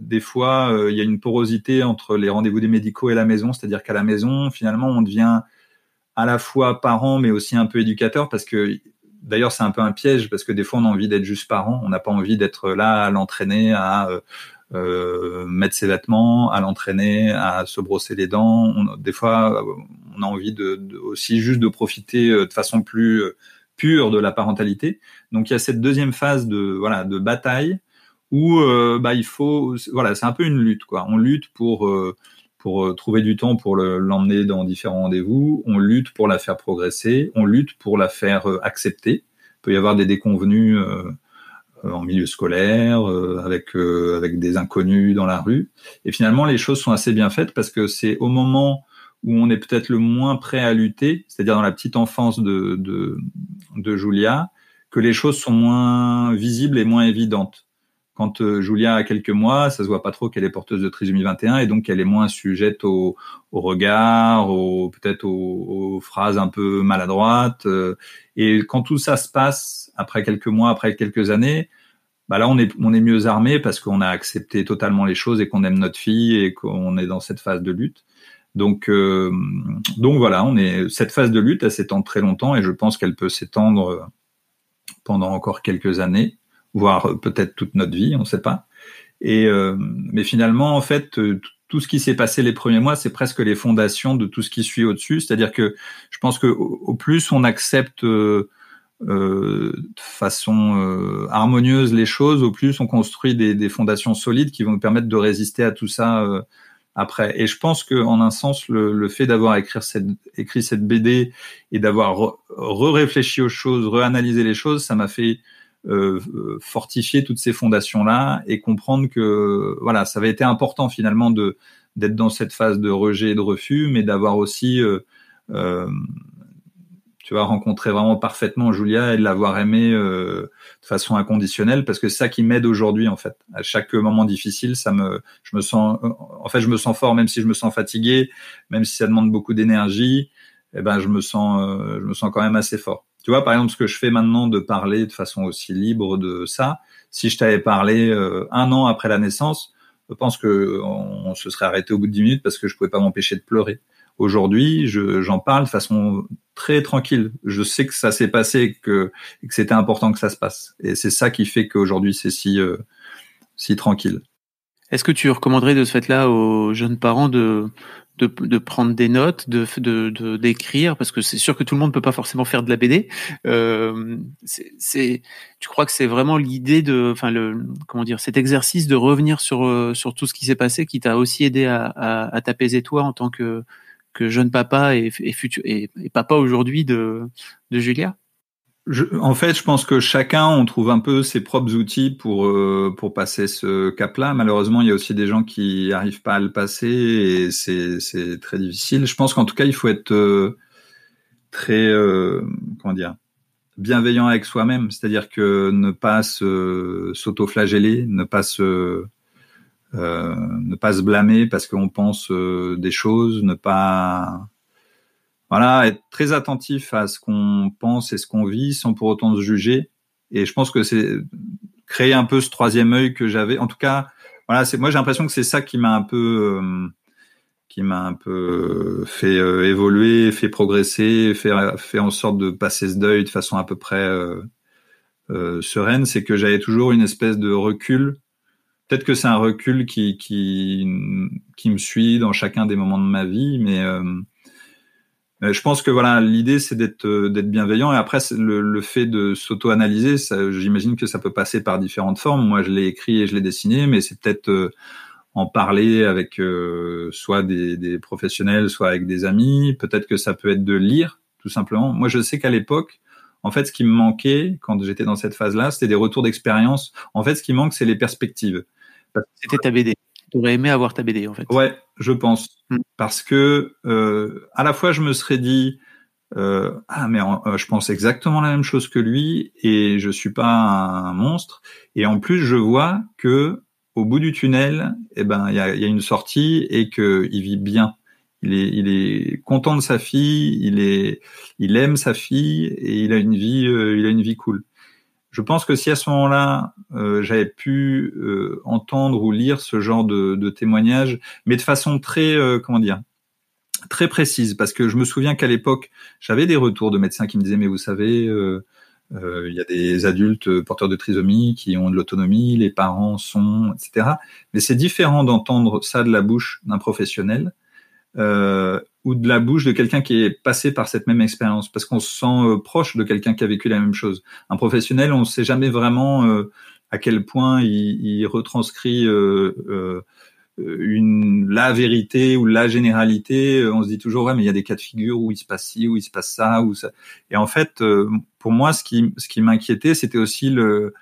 des fois, euh, il y a une porosité entre les rendez-vous des médicaux et la maison, c'est-à-dire qu'à la maison, finalement, on devient à la fois parent, mais aussi un peu éducateur, parce que d'ailleurs, c'est un peu un piège, parce que des fois, on a envie d'être juste parent, on n'a pas envie d'être là à l'entraîner, à mettre ses vêtements, à l'entraîner, à se brosser les dents. Des fois, on a envie de, de, aussi juste de profiter euh, de façon plus euh, pure de la parentalité. Donc il y a cette deuxième phase de voilà de bataille où euh, bah il faut voilà c'est un peu une lutte quoi. On lutte pour pour trouver du temps pour l'emmener dans différents rendez-vous. On lutte pour la faire progresser. On lutte pour la faire accepter. Il peut y avoir des déconvenus euh, en milieu scolaire, euh, avec euh, avec des inconnus dans la rue. Et finalement, les choses sont assez bien faites parce que c'est au moment où on est peut-être le moins prêt à lutter, c'est-à-dire dans la petite enfance de, de, de Julia, que les choses sont moins visibles et moins évidentes. Quand Julia a quelques mois, ça se voit pas trop qu'elle est porteuse de trisomie 21 et donc elle est moins sujette au, au regard, au, peut-être aux, aux, phrases un peu maladroites. Et quand tout ça se passe après quelques mois, après quelques années, bah là on est on est mieux armé parce qu'on a accepté totalement les choses et qu'on aime notre fille et qu'on est dans cette phase de lutte. Donc euh, donc voilà, on est cette phase de lutte, elle s'étend très longtemps et je pense qu'elle peut s'étendre pendant encore quelques années, voire peut-être toute notre vie, on ne sait pas. Et euh, mais finalement en fait tout ce qui s'est passé les premiers mois, c'est presque les fondations de tout ce qui suit au-dessus. C'est-à-dire que je pense que au, plus on accepte euh, euh, de façon euh, harmonieuse les choses, au plus on construit des, des, fondations solides qui vont nous permettre de résister à tout ça euh, après. Et je pense que en un sens, le, le fait d'avoir écrit cette, écrit cette BD et d'avoir re-réfléchi aux choses, reanalysé les choses, ça m'a fait euh, fortifier toutes ces fondations là et comprendre que voilà, ça avait été important finalement de d'être dans cette phase de rejet et de refus, mais d'avoir aussi euh, tu vas rencontrer vraiment parfaitement Julia et l'avoir aimée euh, de façon inconditionnelle parce que c'est ça qui m'aide aujourd'hui en fait. À chaque moment difficile, ça me, je me sens, en fait, je me sens fort même si je me sens fatigué, même si ça demande beaucoup d'énergie. Eh ben, je me sens, euh, je me sens quand même assez fort. Tu vois, par exemple, ce que je fais maintenant de parler de façon aussi libre de ça, si je t'avais parlé euh, un an après la naissance, je pense que on, se serait arrêté au bout de dix minutes parce que je pouvais pas m'empêcher de pleurer. Aujourd'hui, j'en parle de façon très tranquille. Je sais que ça s'est passé et que c'était important que ça se passe. Et c'est ça qui fait qu'aujourd'hui, c'est si, euh, tranquille. Est-ce que tu recommanderais de ce fait-là aux jeunes parents de, prendre des notes, de d'écrire, parce que c'est sûr que tout le monde peut pas forcément faire de la BD. Euh, tu crois que c'est vraiment l'idée de, enfin comment dire, cet exercice de revenir sur euh, sur tout ce qui s'est passé, qui t'a aussi aidé à, à, à t'apaiser toi en tant que que jeune papa et, futur et papa aujourd'hui de de Julia? En fait, je pense que chacun, on trouve un peu ses propres outils pour euh, pour passer ce cap-là. Malheureusement, il y a aussi des gens qui arrivent pas à le passer et c'est c'est très difficile. Je pense qu'en tout cas, il faut être euh, très euh, comment dire bienveillant avec soi-même, c'est-à-dire que ne pas se s'auto-flageller, ne pas se ne pas se blâmer parce qu'on pense des choses, ne pas voilà, être très attentif à ce qu'on pense et ce qu'on vit sans pour autant se juger. Et je pense que c'est créer un peu ce troisième œil que j'avais. En tout cas, voilà, c'est moi j'ai l'impression que c'est ça qui m'a un peu euh, qui m'a un peu fait euh, évoluer, fait progresser, fait fait en sorte de passer ce deuil de façon à peu près euh, sereine. C'est que j'avais toujours une espèce de recul. Peut-être que c'est un recul qui qui qui me suit dans chacun des moments de ma vie, mais euh, je pense que voilà, l'idée c'est d'être euh, d'être bienveillant et après le, le fait de s'auto-analyser, j'imagine que ça peut passer par différentes formes. Moi, je l'ai écrit et je l'ai dessiné, mais c'est peut-être euh, en parler avec soit des, des, professionnels, soit avec des amis. Peut-être que ça peut être de lire, tout simplement. Moi, je sais qu'à l'époque, en fait, ce qui me manquait quand j'étais dans cette phase-là, c'était des retours d'expérience. En fait, ce qui manque, c'est les perspectives. C'était ta BD. Tu aurais aimé avoir ta BD, en fait. Ouais, je pense. Mm. Parce que euh, à la fois je me serais dit euh, ah mais euh, je pense exactement la même chose que lui et je suis pas un monstre et en plus je vois que au bout du tunnel eh ben il y a, y a, une sortie et que il vit bien il est il est content de sa fille il est il aime sa fille et il a une vie il a une vie cool je pense que si à ce moment-là, euh, j'avais pu euh, entendre ou lire ce genre de, témoignages, mais de façon très, euh, comment dire, très précise, parce que je me souviens qu'à l'époque, j'avais des retours de médecins qui me disaient, mais vous savez, il y a des adultes porteurs de trisomie qui ont de l'autonomie, les parents sont, etc. Mais c'est différent d'entendre ça de la bouche d'un professionnel ou de la bouche de quelqu'un qui est passé par cette même expérience, parce qu'on se sent euh, proche de quelqu'un qui a vécu la même chose. Un professionnel, on ne sait jamais vraiment euh, à quel point il, il retranscrit euh, une la vérité ou la généralité. On se dit toujours ouais, mais il y a des cas de figure où il se passe ci, où il se passe ça, ou ça. Et en fait, pour moi, ce qui ce qui m'inquiétait, c'était aussi le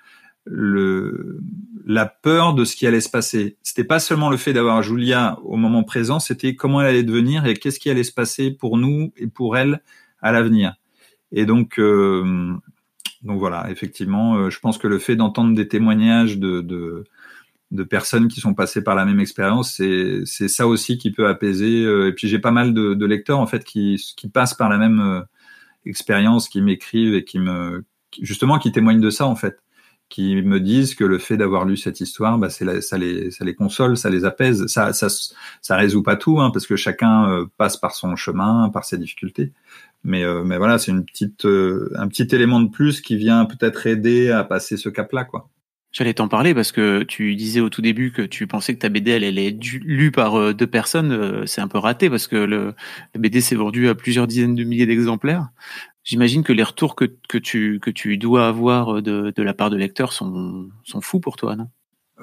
le, la peur de ce qui allait se passer. C'était pas seulement le fait d'avoir Julia au moment présent, c'était comment elle allait devenir et qu'est-ce qui allait se passer pour nous et pour elle à l'avenir. Et donc, euh, donc voilà, effectivement, euh, je pense que le fait d'entendre des témoignages de, de, de, personnes qui sont passées par la même expérience, c'est, ça aussi qui peut apaiser. Euh, et puis j'ai pas mal de, de, lecteurs en fait qui, qui passent par la même expérience, qui m'écrivent et qui me justement qui témoignent de ça en fait qui me disent que le fait d'avoir lu cette histoire, bah, c'est ça les ça les console, ça les apaise. Ça ça ça résout pas tout, hein, parce que chacun euh, passe par son chemin, par ses difficultés. Mais euh, mais voilà, c'est une petite euh, un petit élément de plus qui vient peut-être aider à passer ce cap-là, quoi. J'allais t'en parler parce que tu disais au tout début que tu pensais que ta BD elle allait être lue par deux personnes. C'est un peu raté parce que le, la BD s'est vendue à plusieurs dizaines de milliers d'exemplaires. J'imagine que les retours que, que, tu, que tu dois avoir de, de la part de lecteurs sont, sont fous pour toi, non?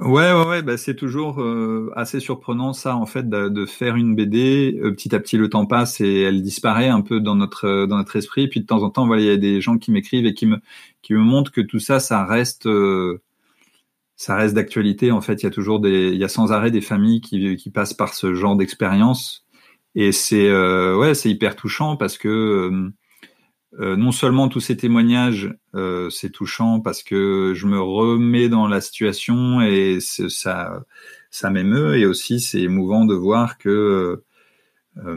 Ouais, ouais, ouais bah c'est toujours euh, assez surprenant ça en fait de, de faire une BD. Euh, petit à petit, le temps passe et elle disparaît un peu dans notre dans notre esprit. Puis de temps en temps, voilà, il y a des gens qui m'écrivent et qui me qui me montrent que tout ça, ça reste euh, ça reste d'actualité. En fait, il y a toujours des il y a sans arrêt des familles qui qui passent par ce genre d'expérience et c'est ouais, c'est hyper touchant parce que euh, non seulement tous ces témoignages, euh, c'est touchant parce que je me remets dans la situation et ça, ça m'émeut, et aussi c'est émouvant de voir que euh,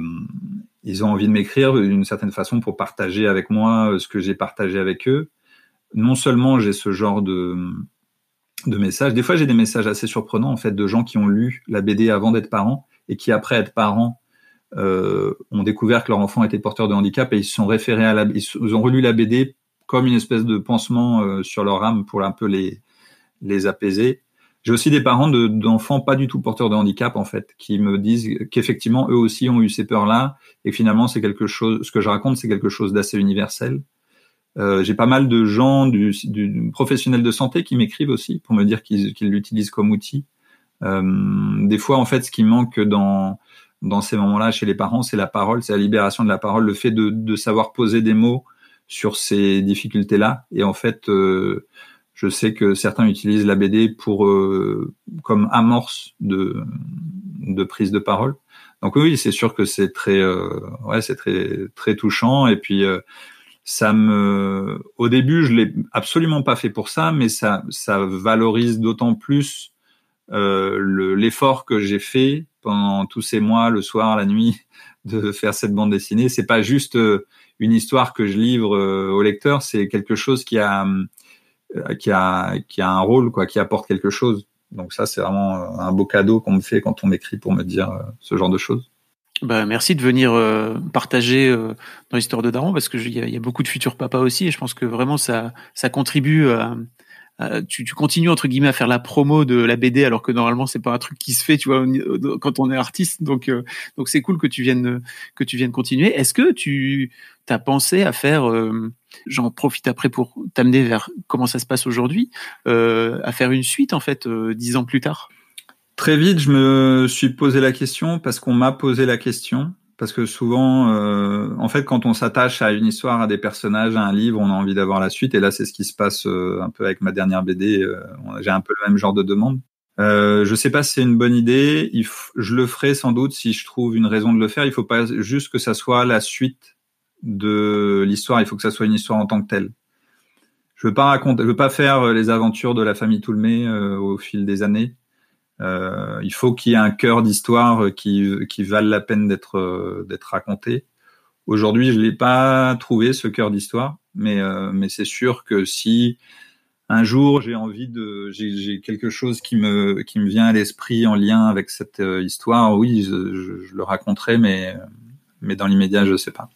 ils ont envie de m'écrire d'une certaine façon pour partager avec moi ce que j'ai partagé avec eux. Non seulement j'ai ce genre de, de messages, des fois j'ai des messages assez surprenants en fait de gens qui ont lu la BD avant d'être parents et qui après être parents euh, ont découvert que leur enfant était porteur de handicap et ils se sont référés à la, ils ont relu la BD comme une espèce de pansement euh, sur leur âme pour un peu les les apaiser. J'ai aussi des parents d'enfants pas du tout porteurs de handicap en fait, qui me disent qu'effectivement eux aussi ont eu ces peurs-là et finalement c'est quelque chose, ce que je raconte c'est quelque chose d'assez universel. Euh, j'ai pas mal de gens du, du professionnel de santé qui m'écrivent aussi pour me dire qu'ils l'utilisent comme outil. Euh, des fois en fait ce qui manque dans dans ces moments-là chez les parents c'est la parole, c'est la libération de la parole, le fait de, de savoir poser des mots sur ces difficultés-là et en fait euh, je sais que certains utilisent la BD pour euh, comme amorce de, de prise de parole. Donc oui, c'est sûr que c'est très euh, ouais, c'est très très touchant et puis euh, ça me au début, je l'ai absolument pas fait pour ça, mais ça ça valorise d'autant plus l'effort que j'ai fait pendant tous ces mois, le soir, la nuit, de faire cette bande dessinée. C'est pas juste une histoire que je livre au lecteur, c'est quelque chose qui a euh, qui a qui a un rôle quoi, qui apporte quelque chose. Donc ça, c'est vraiment euh, un beau cadeau qu'on me fait quand on m'écrit pour me dire euh, ce genre de choses. Bah, merci de venir partager dans l'histoire de Daron parce que il y, a beaucoup de futurs papas aussi et je pense que vraiment ça ça contribue à, euh, tu, tu, continues entre guillemets à faire la promo de la BD alors que normalement c'est pas un truc qui se fait tu vois quand on est artiste. Donc euh, donc c'est cool que tu viennes que tu viennes continuer. Est-ce que tu as pensé à faire euh, j'en profite après pour t'amener vers comment ça se passe aujourd'hui à faire une suite en fait dix ans plus tard? Très vite je me suis posé la question parce qu'on m'a posé la question parce que souvent, euh, en fait, quand on s'attache à une histoire, à des personnages, à un livre, on a envie d'avoir la suite. Et là, c'est ce qui se passe euh, un peu avec ma dernière BD. Euh, J'ai un peu le même genre de demande. Je sais pas si c'est une bonne idée. Je le ferai sans doute si je trouve une raison de le faire. Il faut pas juste que ça soit la suite de l'histoire. Il faut que ça soit une histoire en tant que telle. Je veux pas raconter, je veux pas faire les aventures de la famille Toulmé au fil des années. Euh, il faut qu'il y ait un cœur d'histoire qui, qui vale la peine d'être euh, d'être raconté. Aujourd'hui, je l'ai pas trouvé ce cœur d'histoire, mais euh, mais c'est sûr que si un jour j'ai envie de j'ai quelque chose qui me qui me vient à l'esprit en lien avec cette histoire, oui, je, je, le raconterai, mais mais dans l'immédiat, je sais pas.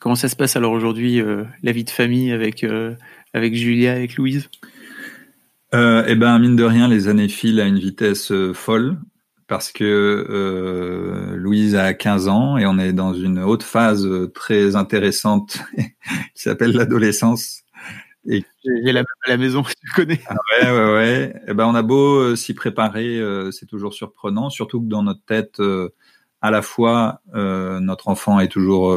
Comment ça se passe alors aujourd'hui la vie de famille avec avec Julia, avec Louise? Euh, Eh ben, mine de rien, les années filent à une vitesse euh, folle parce que euh, Louise a 15 ans et on est dans une haute phase euh, très intéressante qui s'appelle l'adolescence. Et j'ai la même à la maison, tu connais. Ah ouais, ouais, ouais. Et eh ben, on a beau s'y préparer, c'est toujours surprenant, surtout que dans notre tête, à la fois notre enfant est toujours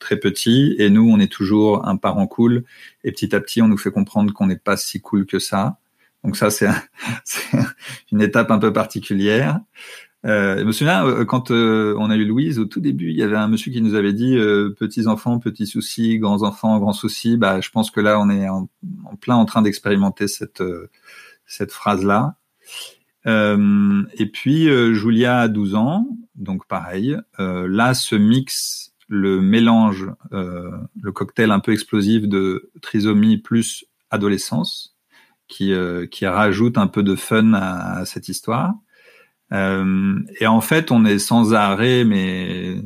très petit et nous, on est toujours un parent cool. Et petit à petit, on nous fait comprendre qu'on n'est pas si cool que ça. Donc ça, c'est une étape un peu particulière. Euh, je me euh, quand euh, on a eu Louise au tout début, il y avait un monsieur qui nous avait dit euh, petits enfants, petits soucis, grands enfants, grands soucis. Bah, je pense que là, on est en, plein en train d'expérimenter cette cette phrase là. et puis Julia a 12 ans, donc pareil. là, ce mix, le mélange, le cocktail un peu explosif de trisomie plus adolescence qui, euh, qui rajoute un peu de fun à, cette histoire. Euh, et en fait, on est sans arrêt, mais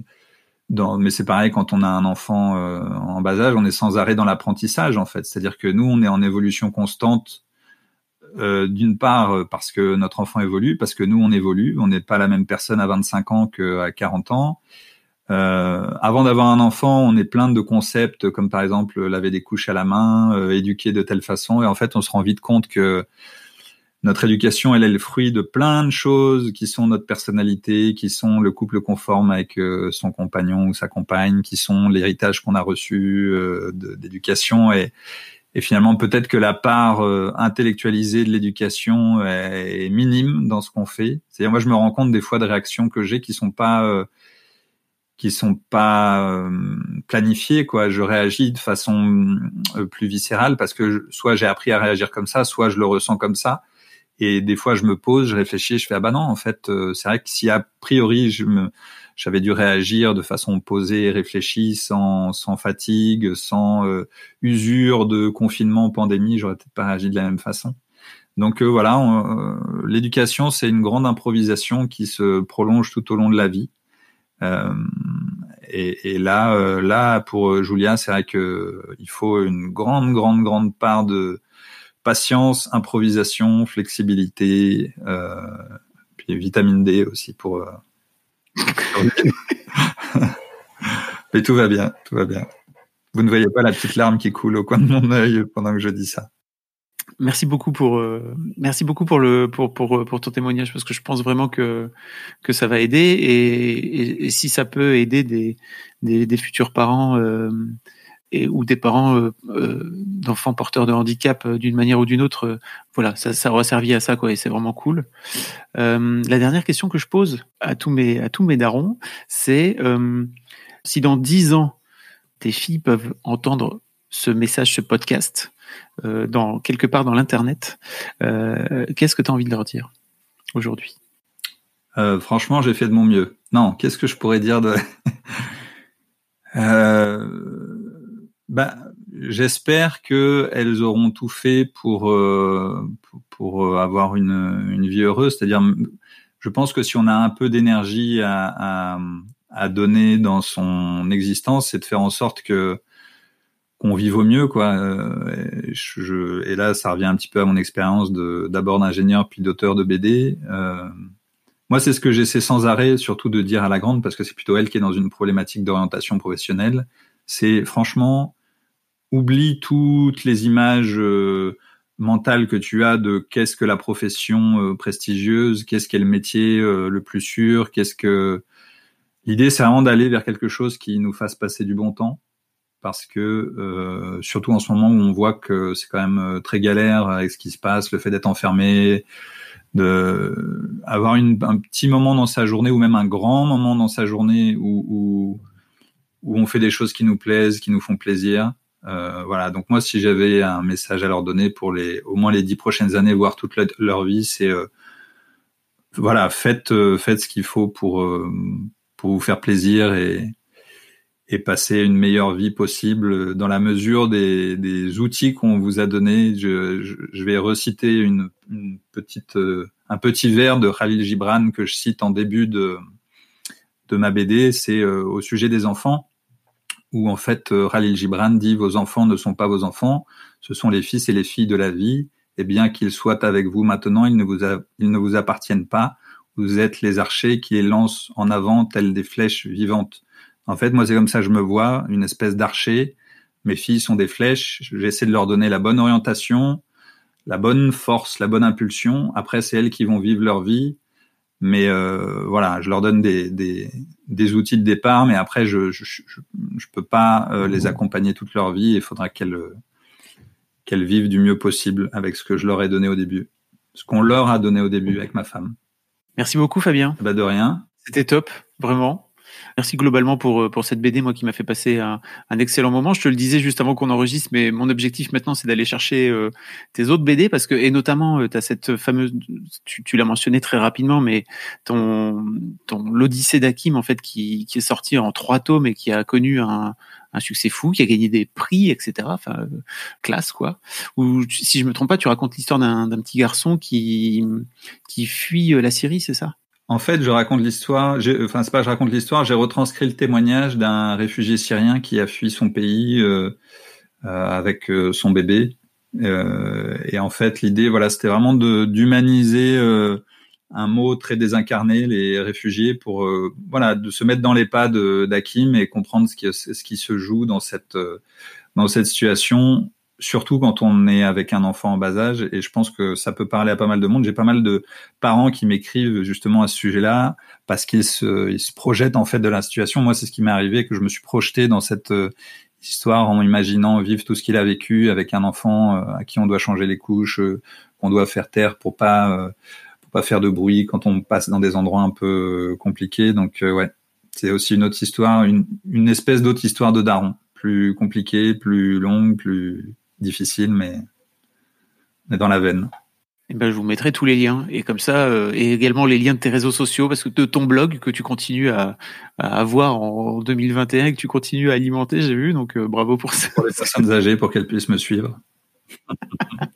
mais c'est pareil quand on a un enfant euh, en bas âge, on est sans arrêt dans l'apprentissage en fait. C'est-à-dire que nous, on est en évolution constante. D'une part parce que notre enfant évolue, parce que nous on évolue, on n'est pas la même personne à 25 ans qu'à 40 ans, euh, avant d'avoir un enfant, on est plein de concepts comme par exemple laver des couches à la main, euh, éduquer de telle façon, et en fait on se rend vite compte que notre éducation, elle est le fruit de plein de choses qui sont notre personnalité, qui sont le couple conforme avec euh, son compagnon ou sa compagne, qui sont l'héritage qu'on a reçu d'éducation et, et finalement peut-être que la part intellectualisée de l'éducation est, est, minime dans ce qu'on fait. C'est-à-dire moi je me rends compte des fois de réactions que j'ai qui sont pas qui sont pas euh, planifiés quoi je réagis de façon euh, plus viscérale parce que soit j'ai appris à réagir comme ça soit je le ressens comme ça Et des fois, je me pose, je réfléchis, je fais ah bah non, en fait, euh, c'est vrai que si a priori je me j'avais dû réagir de façon posée réfléchie, sans, sans fatigue, sans euh, usure de confinement, pandémie, j'aurais peut-être pas réagi de la même façon. Donc voilà, l'éducation, c'est une grande improvisation qui se prolonge tout au long de la vie. Et, là, là pour Julia, c'est vrai que il faut une grande, grande, grande part de patience, improvisation, flexibilité, puis vitamine D aussi pour Mais tout va bien, tout va bien. Vous ne voyez pas la petite larme qui coule au coin de mon œil pendant que je dis ça. Merci beaucoup pour euh, merci beaucoup pour le pour, pour pour ton témoignage parce que je pense vraiment que que ça va aider et, et, si ça peut aider des des, des futurs parents euh, et, ou des parents euh, euh, d'enfants porteurs de handicap euh, d'une manière ou d'une autre, voilà, ça, ça aura servi à ça quoi, et c'est vraiment cool. la dernière question que je pose à tous mes à tous mes darons, c'est si dans dix ans tes filles peuvent entendre ce message, ce podcast, dans quelque part dans l'internet, qu'est-ce que tu as envie de leur dire aujourd'hui? Franchement, j'ai fait de mon mieux. Non, qu'est-ce que je pourrais dire bah, j'espère que elles auront tout fait pour euh, pour, euh, avoir une, une vie heureuse. C'est-à-dire, je pense que si on a un peu d'énergie à, à, donner dans son existence, c'est de faire en sorte que qu'on vive au mieux, quoi. Euh, je, et là, ça revient un petit peu à mon expérience de d'abord d'ingénieur puis d'auteur de BD. Euh, moi, c'est ce que j'essaie sans arrêt, surtout de dire à la grande, parce que c'est plutôt elle qui est dans une problématique d'orientation professionnelle. C'est franchement, oublie toutes les images euh, mentales que tu as de qu'est-ce que la profession euh, prestigieuse, qu'est-ce qu'est le métier euh, le plus sûr, qu'est-ce que l'idée c'est vraiment d'aller vers quelque chose qui nous fasse passer du bon temps parce que surtout en ce moment où on voit que c'est quand même très galère avec ce qui se passe, le fait d'être enfermé, de avoir une, un petit moment dans sa journée ou même un grand moment dans sa journée où, où, où on fait des choses qui nous plaisent, qui nous font plaisir, euh, voilà. Donc moi, si j'avais un message à leur donner pour les, au moins les dix prochaines années, voire toute leur vie, c'est euh, voilà, faites euh, faites ce qu'il faut pour pour vous faire plaisir et et passer une meilleure vie possible dans la mesure des, des outils qu'on vous a donnés. Je, je, je vais reciter une, une petite, un petit vers de Khalil Gibran que je cite en début de, de ma BD. C'est au sujet des enfants où en fait euh, Khalil Gibran dit vos enfants ne sont pas vos enfants, ce sont les fils et les filles de la vie, et bien qu'ils soient avec vous maintenant, ils ne vous, ils ne vous appartiennent pas. Vous êtes les archers qui les lancent en avant tels des flèches vivantes. En fait, moi, c'est comme ça que je me vois, une espèce d'archer. Mes filles sont des flèches. J'essaie de leur donner la bonne orientation, la bonne force, la bonne impulsion. Après, c'est elles qui vont vivre leur vie. Mais euh, voilà, je leur donne des, des, des, outils de départ, mais après, je je, je, je peux pas euh, les accompagner toute leur vie. Il faudra qu'elles qu'elles vivent du mieux possible avec ce que je leur ai donné au début, ce qu'on leur a donné au début avec ma femme. Merci beaucoup, Fabien. Bah de rien. C'était top, vraiment. Merci globalement pour, euh, pour cette BD, moi qui m'a fait passer un, un, excellent moment. Je te le disais juste avant qu'on enregistre, mais mon objectif maintenant, c'est d'aller chercher euh, tes autres BD parce que, et notamment, euh, tu as cette fameuse, tu, tu l'as mentionné très rapidement, mais ton, ton l'Odyssée d'Akim, en fait, qui, qui est sorti en trois tomes et qui a connu un, un succès fou, qui a gagné des prix, etc. Enfin, euh, classe quoi. Ou si je me trompe pas, tu racontes l'histoire d'un petit garçon qui qui fuit la Syrie, c'est ça? En fait, je raconte l'histoire. Enfin, c'est pas je raconte l'histoire. J'ai retranscrit le témoignage d'un réfugié syrien qui a fui son pays euh, euh, avec euh, son bébé. Et en fait, l'idée, voilà, c'était vraiment d'humaniser un mot très désincarné, les réfugiés, pour voilà, de se mettre dans les pas d'Hakim et comprendre ce qui ce qui se joue dans cette dans cette situation surtout quand on est avec un enfant en bas âge, et je pense que ça peut parler à pas mal de monde. J'ai pas mal de parents qui m'écrivent justement à ce sujet-là, parce qu'ils se, ils se projettent en fait de la situation. Moi, c'est ce qui m'est arrivé, que je me suis projeté dans cette euh, histoire en imaginant vivre tout ce qu'il a vécu avec un enfant euh, à qui on doit changer les couches, euh, qu'on doit faire taire pour pas pour pas faire de bruit quand on passe dans des endroits un peu compliqués. Donc ouais, c'est aussi une autre histoire, une, une espèce d'autre histoire de daron, plus compliquée, plus longue, plus difficile, mais, mais dans la veine. Eh ben, je vous mettrai tous les liens et comme ça euh, et également les liens de tes réseaux sociaux parce que de ton blog que tu continues à, à avoir en 2021 et que tu continues à alimenter, j'ai vu donc euh, bravo pour ça. Pour les personnes âgées pour qu'elles puissent me suivre.